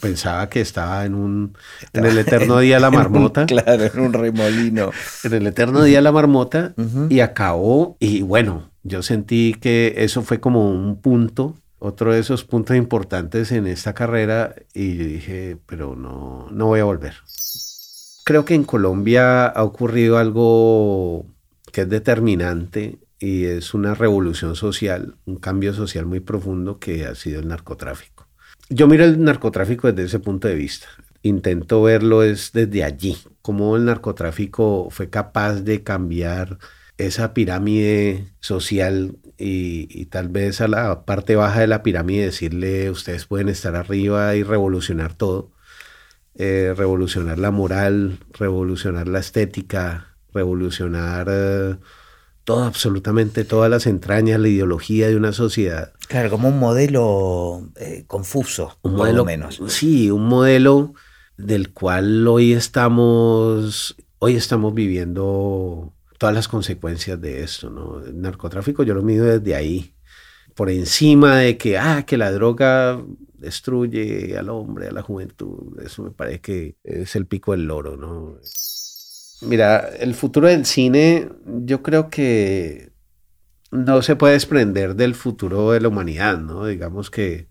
S12: pensaba que estaba en un en el eterno día de la marmota,
S1: claro, en un remolino.
S12: en el eterno día de la marmota y acabó y bueno, yo sentí que eso fue como un punto, otro de esos puntos importantes en esta carrera y yo dije, pero no no voy a volver. Creo que en Colombia ha ocurrido algo que es determinante y es una revolución social, un cambio social muy profundo que ha sido el narcotráfico. Yo miro el narcotráfico desde ese punto de vista. Intento verlo es desde allí, cómo el narcotráfico fue capaz de cambiar esa pirámide social y, tal vez a la parte baja de la pirámide decirle ustedes pueden estar arriba y revolucionar todo, eh, revolucionar la moral, revolucionar la estética, revolucionar eh, todo, absolutamente todas las entrañas, la ideología de una sociedad.
S1: Claro, como un modelo eh, confuso, un modelo menos.
S12: Sí, un modelo del cual hoy estamos, hoy estamos viviendo todas las consecuencias de esto, ¿no? El narcotráfico yo lo mido desde ahí, por encima de que, ah, que la droga destruye al hombre, a la juventud, eso me parece que es el pico del loro, ¿no? Mira, el futuro del cine yo creo que no se puede desprender del futuro de la humanidad, ¿no? Digamos que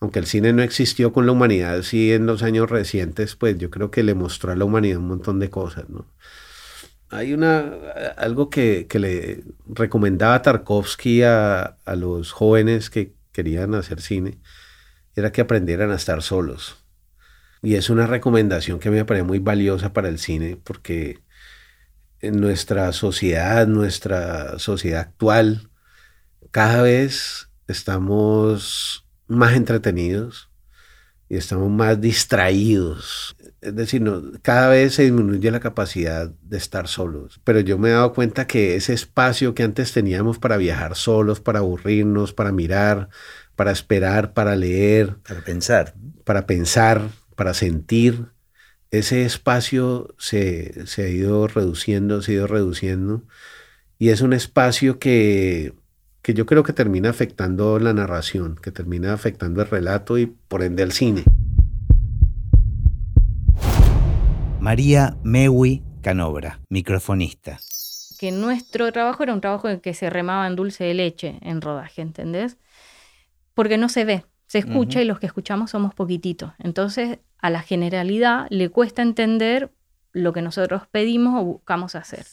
S12: aunque el cine no existió con la humanidad, sí en los años recientes, pues yo creo que le mostró a la humanidad un montón de cosas, ¿no? Hay una, algo que, le recomendaba Tarkovsky a, a, los jóvenes que querían hacer cine, era que aprendieran a estar solos. Y es una recomendación que me parece muy valiosa para el cine, porque en nuestra sociedad, nuestra sociedad actual, cada vez estamos más entretenidos y estamos más distraídos. Es decir, no, cada vez se disminuye la capacidad de estar solos. Pero yo me he dado cuenta que ese espacio que antes teníamos para viajar solos, para aburrirnos, para mirar, para esperar, para leer,
S1: para pensar,
S12: para pensar, para sentir, ese espacio se, se ha ido reduciendo, se ha ido reduciendo. Y es un espacio que que yo creo que termina afectando la narración, que termina afectando el relato y por ende el cine.
S1: María Mewi Canobra, microfonista.
S13: Que nuestro trabajo era un trabajo en que se remaba en dulce de leche en rodaje, ¿entendés? Porque no se ve, se escucha y los que escuchamos somos poquititos. Entonces, a la generalidad le cuesta entender lo que nosotros pedimos o buscamos hacer.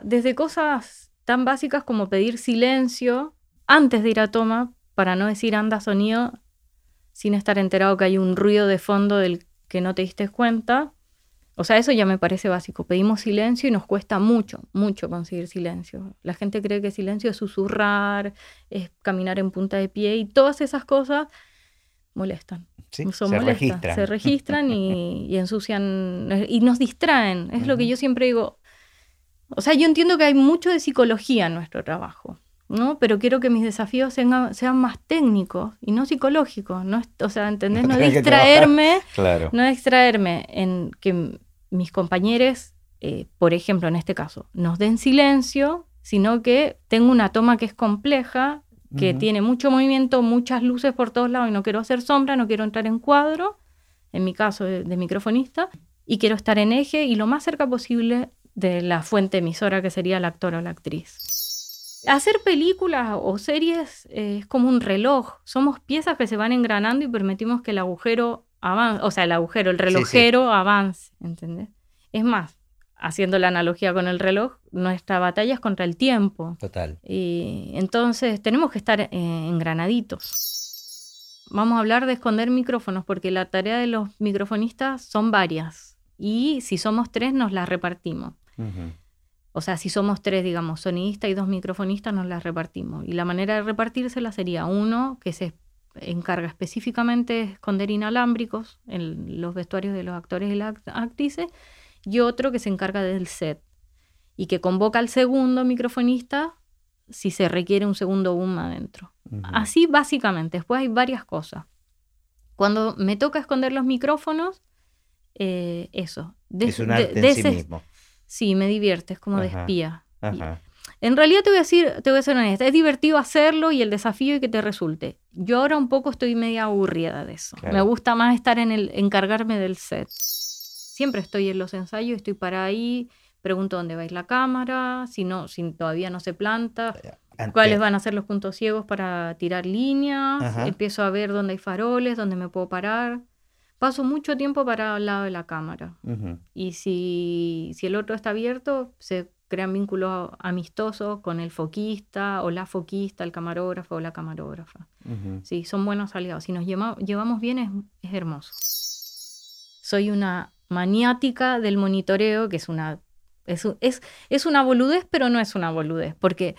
S13: Desde cosas tan básicas como pedir silencio antes de ir a toma para no decir anda sonido sin estar enterado que hay un ruido de fondo del que no te diste cuenta. O sea, eso ya me parece básico. Pedimos silencio y nos cuesta mucho, mucho conseguir silencio. La gente cree que silencio es susurrar, es caminar en punta de pie y todas esas cosas molestan.
S1: se registran.
S13: Se registran y, y, ensucian y nos distraen. Es lo que yo siempre digo. O sea, yo entiendo que hay mucho de psicología en nuestro trabajo, ¿no? Pero quiero que mis desafíos sean, sean más técnicos y no psicológicos, ¿no? O sea, ¿entendés? No, distraerme,
S1: claro.
S13: no distraerme en que mis compañeros, eh, por ejemplo, en este caso, nos den silencio, sino que tengo una toma que es compleja, que tiene mucho movimiento, muchas luces por todos lados y no quiero hacer sombra, no quiero entrar en cuadro, en mi caso de microfonista, y quiero estar en eje y lo más cerca posible de la fuente emisora que sería el actor o la actriz. Hacer películas o series es como un reloj. Somos piezas que se van engranando y permitimos que el agujero avance, o sea, el agujero, el relojero avance, ¿entendés? Es más, haciendo la analogía con el reloj, nuestra batalla es contra el tiempo.
S1: Total.
S13: Y entonces tenemos que estar eh, engranaditos. Vamos a hablar de esconder micrófonos porque la tarea de los microfonistas son varias y si somos tres nos las repartimos. O sea, si somos tres, digamos, sonidista y dos microfonistas, nos las repartimos. Y la manera de repartírsela sería uno que se encarga específicamente de esconder inalámbricos en los vestuarios de los actores y las actrices, y otro que se encarga del set y que convoca al segundo microfonista si se requiere un segundo boom adentro. Así básicamente. Después hay varias cosas. Cuando me toca esconder los micrófonos, eh, eso.
S1: es un arte en sí mismo.
S13: Sí, me divierte, es como de espía. En realidad te voy a decir, te voy a ser honesta, es divertido hacerlo y el desafío y que te resulte. Yo ahora un poco estoy media aburrida de eso. Me gusta más estar en el, encargarme del set. Siempre estoy en los ensayos, estoy para ahí, pregunto dónde va a ir la cámara, si no, si todavía no se planta, cuáles van a ser los puntos ciegos para tirar líneas, empiezo a ver dónde hay faroles, dónde me puedo parar paso mucho tiempo para al lado de la cámara. Y si, si, el otro está abierto, se crean vínculos amistosos con el foquista o la foquista, el camarógrafo o la camarógrafa. Sí, son buenos aliados. Si nos llevamos bien es, es hermoso. Soy una maniática del monitoreo, que es una, es, es, es una boludez, pero no es una boludez, porque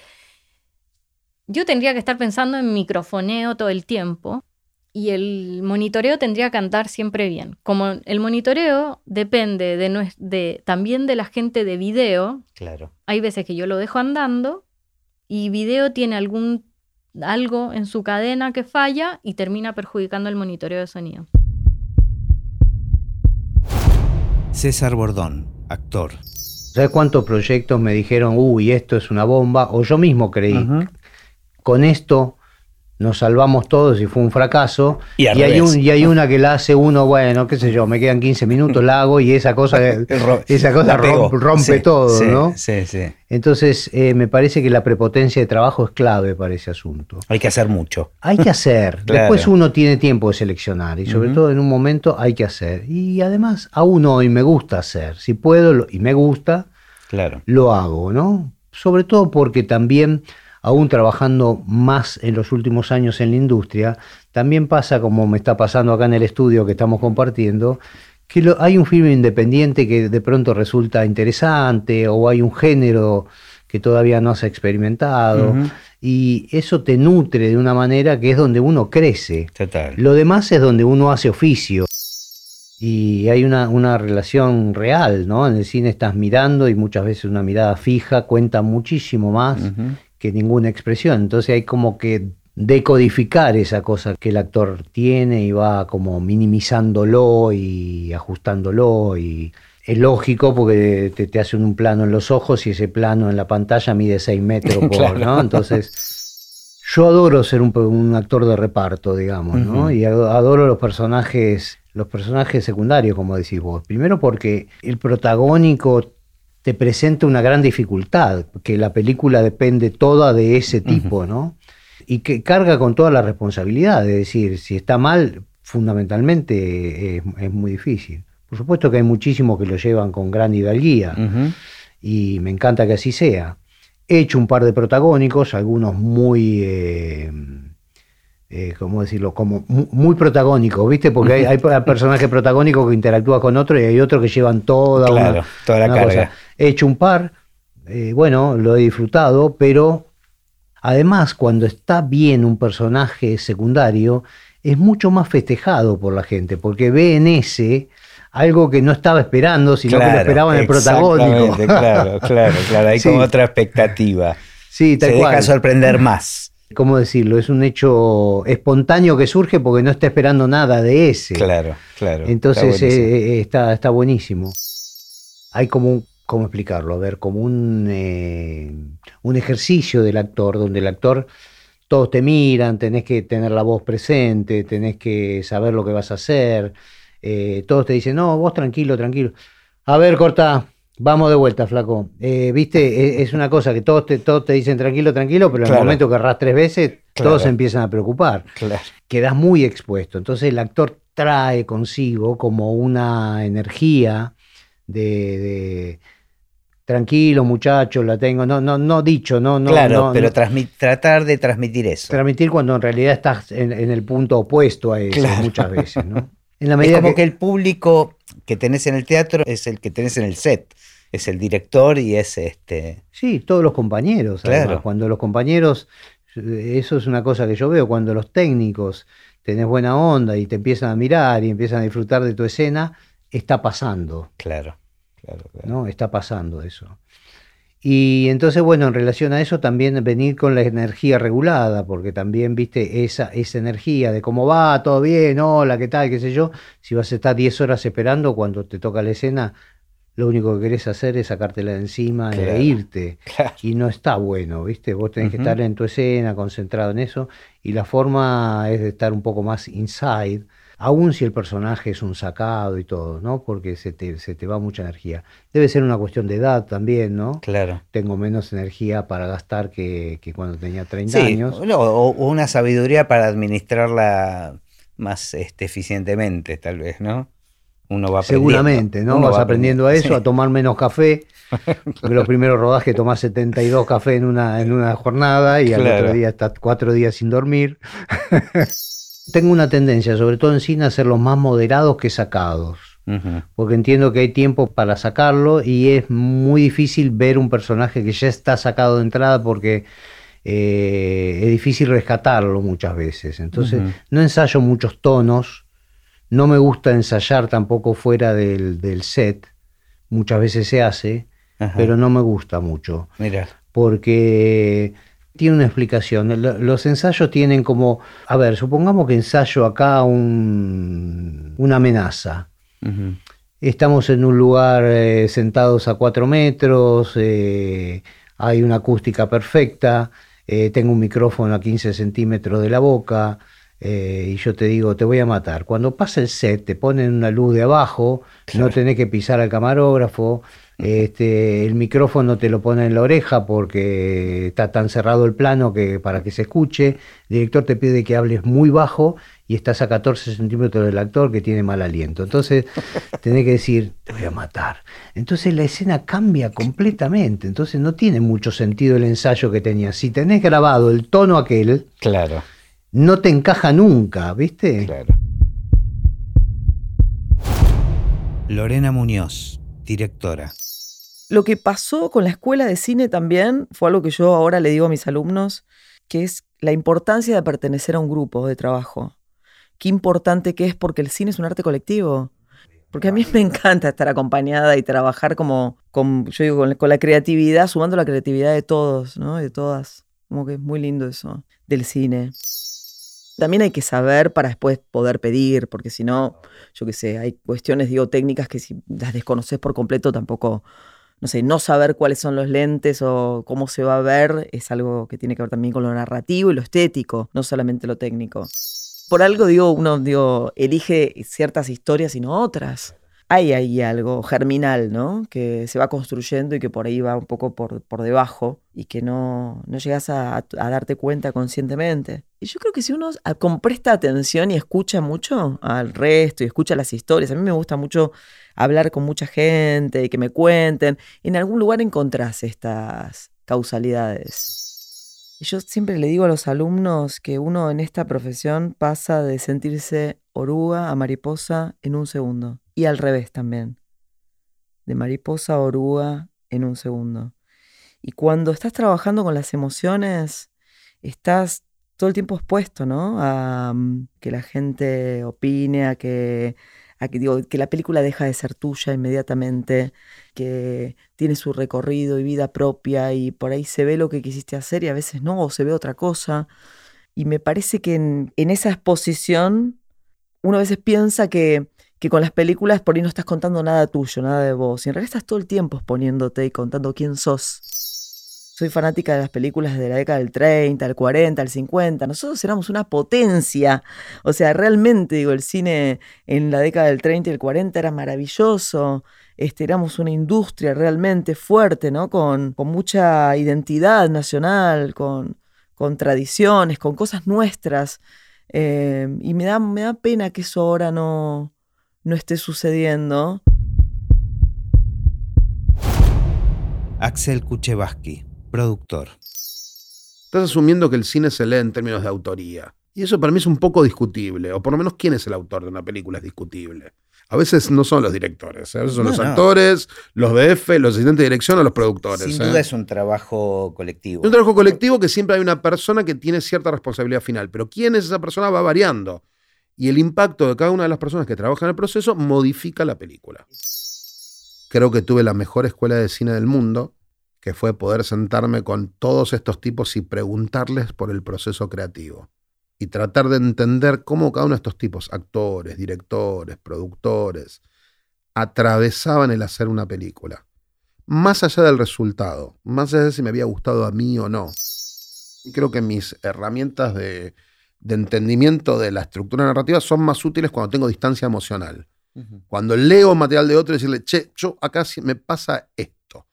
S13: yo tendría que estar pensando en microfoneo todo el tiempo y el monitoreo tendría que andar siempre bien. Como el monitoreo depende de, de, también de la gente de video,
S1: claro.
S13: hay veces que yo lo dejo andando y video tiene algún algo en su cadena que falla y termina perjudicando el monitoreo de sonido.
S1: César Bordón, actor.
S14: ¿Sabes cuántos proyectos me dijeron, uy, esto es una bomba? O yo mismo creí, con esto nos salvamos todos y fue un fracaso. Y, hay, un, y hay una que la hace uno, bueno, qué sé yo, me quedan 15 minutos, la hago y esa cosa, esa cosa rompe, todo, ¿no?
S1: Sí, sí.
S14: Entonces, eh, me parece que la prepotencia de trabajo es clave para ese asunto.
S1: Hay que hacer mucho.
S14: Hay que hacer. Después uno tiene tiempo de seleccionar y sobre todo en un momento hay que hacer. Y además, a uno hoy me gusta hacer. Si puedo y me gusta,
S1: claro.
S14: lo hago, ¿no? Sobre todo porque también aún trabajando más en los últimos años en la industria, también pasa como me está pasando acá en el estudio que estamos compartiendo, que hay un filme independiente que de pronto resulta interesante o hay un género que todavía no has experimentado y eso te nutre de una manera que es donde uno crece. Lo demás es donde uno hace oficio. Y hay una, relación real, ¿no? En el cine estás mirando y muchas veces una mirada fija cuenta muchísimo más que ninguna expresión. Entonces hay como que decodificar esa cosa que el actor tiene y va como minimizándolo y ajustándolo y es lógico porque te, te hacen un plano en los ojos y ese plano en la pantalla mide 6 metros por, ¿no? Entonces yo adoro ser un, actor de reparto, digamos, ¿no? Y adoro los personajes, los personajes secundarios, como decís vos. Primero porque el protagónico te presenta una gran dificultad, que la película depende toda de ese tipo, ¿no? Y que carga con toda la responsabilidad, es decir, si está mal, fundamentalmente es, muy difícil. Por supuesto que hay muchísimos que lo llevan con gran hidalguía, y me encanta que así sea. He hecho un par de protagónicos, algunos muy... Eh, eh, ¿cómo decirlo? Como muy protagónico, ¿viste? Porque hay, hay personajes protagónicos que interactúan con otros y hay otros que llevan toda,
S1: toda la carga.
S14: He hecho un par, eh, bueno, lo he disfrutado, pero además cuando está bien un personaje secundario, es mucho más festejado por la gente, porque ve en ese algo que no estaba esperando, sino que lo esperaba en el protagónico.
S1: claro, claro, claro. Hay como otra expectativa.
S14: Sí, tal
S1: Se deja sorprender más.
S14: ¿Cómo decirlo? Es un hecho espontáneo que surge porque no está esperando nada de ese.
S1: Claro, claro.
S14: Entonces eh, está, está, buenísimo. Hay como un, ¿cómo explicarlo? A ver, como un, eh, un ejercicio del actor, donde el actor, todos te miran, tenés que tener la voz presente, tenés que saber lo que vas a hacer, eh, todos te dicen, no, vos tranquilo, tranquilo. A ver, corta, Vamos de vuelta, flaco. Eh, Viste, e, es una cosa que todos te, todos te dicen tranquilo, tranquilo, pero en el momento que erras tres veces, todos se empiezan a preocupar.
S1: Claro.
S14: Quedas muy expuesto. Entonces el actor trae consigo como una energía de, tranquilo, muchacho, la tengo. No, no, no dicho, no, no.
S1: Claro, pero tratar de transmitir eso.
S14: Transmitir cuando en realidad estás en, el punto opuesto a eso muchas veces, ¿no?
S1: En la medida es como que el público que tenés en el teatro es el que tenés en el set es el director y es este.
S14: Sí, todos los compañeros. Claro. Cuando los compañeros, eso es una cosa que yo veo, cuando los técnicos tenés buena onda y te empiezan a mirar y empiezan a disfrutar de tu escena, está pasando.
S1: Claro, claro, claro.
S14: ¿no? Está pasando eso. Y entonces, bueno, en relación a eso también venir con la energía regulada, porque también, viste, esa, esa energía de cómo va, todo bien, hola, qué tal, qué sé yo, si vas a estar 10 horas esperando cuando te toca la escena, lo único que querés hacer es sacártela de encima e irte. Y no está bueno, ¿viste? Vos tenés que estar en tu escena, concentrado en eso, y la forma es de estar un poco más inside, aun si el personaje es un sacado y todo, ¿no? Porque se te, se te va mucha energía. Debe ser una cuestión de edad también, ¿no?
S1: Claro.
S14: Tengo menos energía para gastar que, cuando tenía 30 años.
S1: o, una sabiduría para administrarla más este, eficientemente, tal vez, ¿no? Uno va.
S14: Seguramente, ¿no?
S1: Uno
S14: Vas
S1: va
S14: aprendiendo a eso,
S1: Sí.
S14: a tomar menos café. Porque los primeros rodajes tomás 72 café en una, en una jornada y al otro día estás cuatro días sin dormir. Tengo una tendencia, sobre todo en cine, a ser los más moderados que sacados. Porque entiendo que hay tiempo para sacarlo y es muy difícil ver un personaje que ya está sacado de entrada porque eh, es difícil rescatarlo muchas veces. Entonces, no ensayo muchos tonos, no me gusta ensayar tampoco fuera del, del set, muchas veces se hace,
S1: Ajá.
S14: pero no me gusta mucho
S1: Mira.
S14: porque tiene una explicación. Lo- Los ensayos tienen como, a ver, supongamos que ensayo acá un- una amenaza. Estamos en un lugar eh, sentados a cuatro metros, eh, hay una acústica perfecta, eh, tengo un micrófono a 15 centímetros de la boca eh, y yo te digo, te voy a matar. Cuando pasa el set, te ponen una luz de abajo, no tenés que pisar al camarógrafo, este, el micrófono te lo pone en la oreja porque está tan cerrado el plano que para que se escuche, el director te pide que hables muy bajo y estás a 14 centímetros del actor que tiene mal aliento. Entonces tenés que decir, te voy a matar. Entonces la escena cambia completamente, entonces no tiene mucho sentido el ensayo que tenías. Si tenés grabado el tono aquel,
S1: Claro.
S14: No te encaja nunca, ¿viste?
S1: Claro. Lorena Muñoz, directora.
S15: Lo que pasó con la escuela de cine también fue algo que yo ahora le digo a mis alumnos, que es la importancia de pertenecer a un grupo de trabajo. Qué importante que es porque el cine es un arte colectivo. Porque a mí me encanta estar acompañada y trabajar como, con, yo digo, con, con la creatividad, sumando la creatividad de todos, ¿no? De todas. Como que es muy lindo eso del cine. También hay que saber para después poder pedir, porque si no, yo qué sé, hay cuestiones, digo, técnicas que si las desconoces por completo tampoco, no sé, no saber cuáles son los lentes o cómo se va a ver es algo que tiene que ver también con lo narrativo y lo estético, no solamente lo técnico. Por algo, digo, uno digo, elige ciertas historias y no otras. Hay ahí algo germinal, ¿no? Que se va construyendo y que por ahí va un poco por, por debajo y que no, no llegas a, a darte cuenta conscientemente. Y yo creo que si uno presta atención y escucha mucho al resto y escucha las historias, a mí me gusta mucho hablar con mucha gente y que me cuenten, en algún lugar encontrás estas causalidades. Y yo siempre le digo a los alumnos que uno en esta profesión pasa de sentirse oruga a mariposa en un segundo. Y al revés también. De mariposa a oruga en un segundo. Y cuando estás trabajando con las emociones, estás todo el tiempo expuesto, ¿no? A mm, que la gente opine, a que, digo, que la película deja de ser tuya inmediatamente, que tiene su recorrido y vida propia y por ahí se ve lo que quisiste hacer y a veces no, o se ve otra cosa. Y me parece que en esa exposición uno a veces piensa que, que con las películas por ahí no estás contando nada tuyo, nada de vos. Y en realidad estás todo el tiempo exponiéndote y contando quién sos. Soy fanática de las películas de la década del 30, el 40, el 50. Nosotros éramos una potencia. O sea, realmente, digo, el cine en la década del 30 y el 40 era maravilloso. Este, éramos una industria realmente fuerte, ¿no? Con, con mucha identidad nacional, con, con tradiciones, con cosas nuestras. Eh, y me da, me da pena que eso ahora no, no esté sucediendo.
S1: Axel Kuchevaski, productor.
S16: Estás asumiendo que el cine se lee en términos de autoría. Y eso para mí es un poco discutible, o por lo menos quién es el autor de una película es discutible. A veces no son los directores, ¿eh? a veces son
S1: No,
S16: los
S1: no.
S16: actores, los BF, los asistentes de dirección o los productores.
S1: Sin
S16: ¿eh?
S1: duda es un trabajo colectivo.
S16: Es un trabajo colectivo que siempre hay una persona que tiene cierta responsabilidad final, pero quién es esa persona va variando. Y el impacto de cada una de las personas que trabajan en el proceso modifica la película. Creo que tuve la mejor escuela de cine del mundo, que fue poder sentarme con todos estos tipos y preguntarles por el proceso creativo. Y tratar de entender cómo cada uno de estos tipos, actores, directores, productores, atravesaban el hacer una película. Más allá del resultado, más allá de si me había gustado a mí o no. Creo que mis herramientas de, de entendimiento de la estructura narrativa son más útiles cuando tengo distancia emocional. Cuando leo material de otro y decirle, che, yo acá me pasa esto.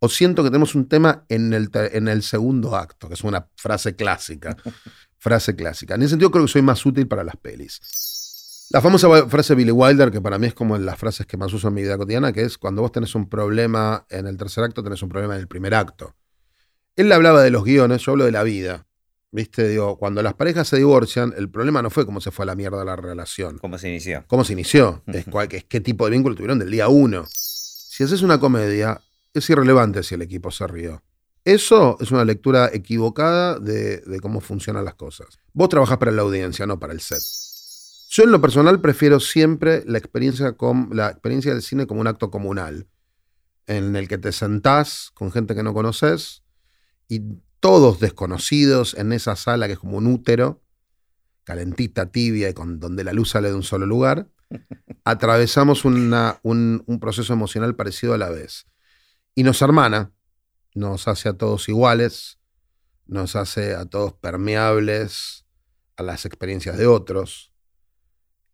S16: O siento que tenemos un tema en el, en el segundo acto, que es una frase clásica. frase clásica. En ese sentido creo que soy más útil para las pelis. La famosa frase de Billy Wilder, que para mí es como las frases que más uso en mi vida cotidiana, que es cuando vos tenés un problema en el tercer acto, tenés un problema en el primer acto. Él hablaba de los guiones, yo hablo de la vida. ¿Viste? Digo, cuando las parejas se divorcian, el problema no fue cómo se fue a la mierda la relación.
S1: ¿Cómo se inició?
S16: ¿Cómo se inició? es, cuál, es qué tipo de vínculo tuvieron del día uno. Si haces una comedia, es irrelevante si el equipo se rió. Eso es una lectura equivocada de, cómo funcionan las cosas. Vos trabajás para la audiencia, no para el set. Yo en lo personal prefiero siempre la experiencia, del cine como un acto comunal, en el que te sentás con gente que no conoces y todos desconocidos en esa sala que es como un útero, calentita, tibia y donde la luz sale de un solo lugar, atravesamos un, un proceso emocional parecido a la vez. Y nos hermana, nos hace a todos iguales, nos hace a todos permeables a las experiencias de otros.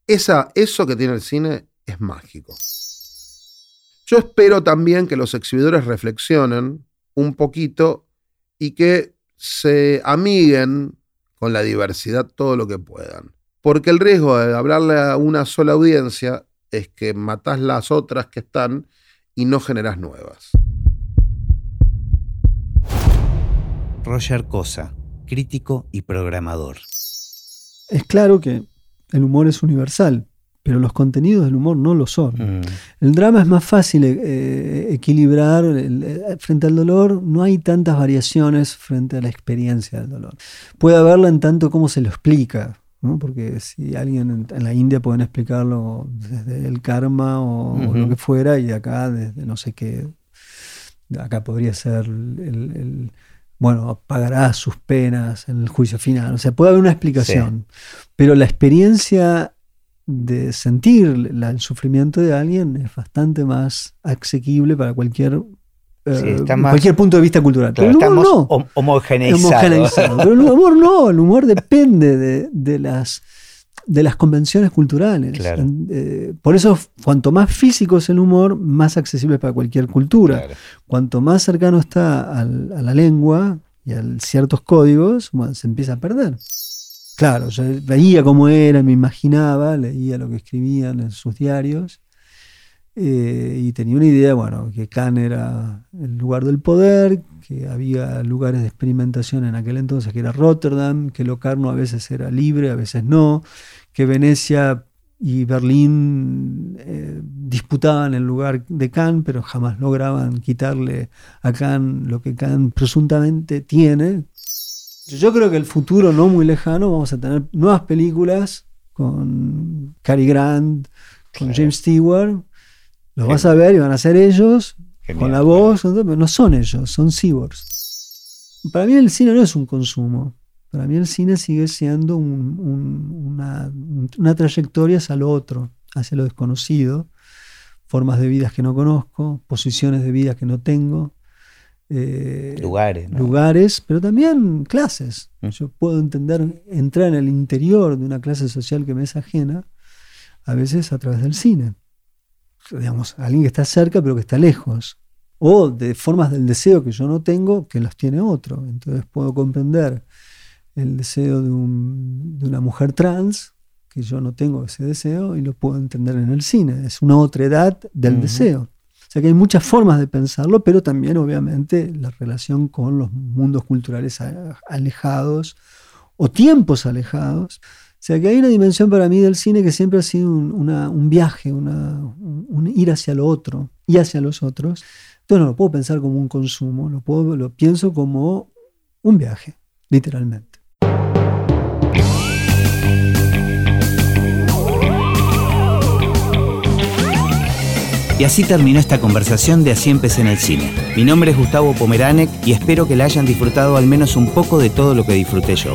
S16: Esa, eso que tiene el cine es mágico. Yo espero también que los exhibidores reflexionen un poquito y que se amiguen con la diversidad todo lo que puedan. Porque el riesgo de hablarle a una sola audiencia es que matás las otras que están y no generás nuevas.
S1: Roger Cosa, crítico y programador.
S17: Es claro que el humor es universal, pero los contenidos del humor no lo son.
S1: Mm.
S17: El drama es más fácil eh, equilibrar. el- eh, frente al dolor no hay tantas variaciones frente a la experiencia del dolor. Puede haberla en tanto como se lo explica. ¿no? Porque si alguien en, la India pueden explicarlo desde el karma o, o lo que fuera, y acá desde no sé qué. Acá podría ser el, el- bueno, pagará sus penas en el juicio final. O sea, puede haber una explicación. Pero la experiencia de sentir la- el sufrimiento de alguien es bastante más asequible para cualquier, eh,
S1: Sí, está más-
S17: cualquier punto de vista cultural.
S1: Claro,
S17: Pero el humor no.
S1: hom- homogeneizados.
S17: Homogeneizado. Pero el humor no, el humor depende de, de las, de las convenciones culturales.
S1: Claro.
S17: Eh, por eso, cuanto más físico es el humor, más accesible es para cualquier cultura. Cuanto más cercano está al- a la lengua y a ciertos códigos, bueno, se empieza a perder. Claro, yo veía cómo era, me imaginaba, leía lo que escribían en sus diarios eh, y tenía una idea, bueno, que Cannes era el lugar del poder, que había lugares de experimentación en aquel entonces, que era Rotterdam, que Locarno a veces era libre, a veces no, que Venecia y Berlín eh, disputaban el lugar de Cannes, pero jamás lograban quitarle a Cannes lo que Cannes presuntamente tiene. Yo creo que el futuro no muy lejano vamos a tener nuevas películas con Cary Grant, con James Stewart. Los vas a ver y van a ser ellos
S1: Genial,
S17: con la voz, pero no son ellos, son cyborgs. Para mí el cine no es un consumo. Para mí el cine sigue siendo un- un- una, una trayectoria hacia lo otro, hacia lo desconocido, formas de vidas que no conozco, posiciones de vida que no tengo. eh,
S1: Lugares, ¿no?
S17: lugares, pero también clases. Yo puedo entender, entrar en el interior de una clase social que me es ajena, a veces a través del cine. Digamos, alguien que está cerca pero que está lejos. O de formas del deseo que yo no tengo que los tiene otro. Entonces puedo comprender el deseo de, un- de una mujer trans, que yo no tengo ese deseo, y lo puedo entender en el cine. Es una otra edad del deseo. O sea que hay muchas formas de pensarlo, pero también obviamente la relación con los mundos culturales alejados o tiempos alejados. O sea que hay una dimensión para mí del cine que siempre ha sido un, viaje, un, ir hacia lo otro y hacia los otros. Entonces no lo puedo pensar como un consumo, lo, lo pienso como un viaje, literalmente.
S1: Y así terminó esta conversación de Así empecé en el cine. Mi nombre es Gustavo Pomeranek y espero que la hayan disfrutado al menos un poco de todo lo que disfruté yo.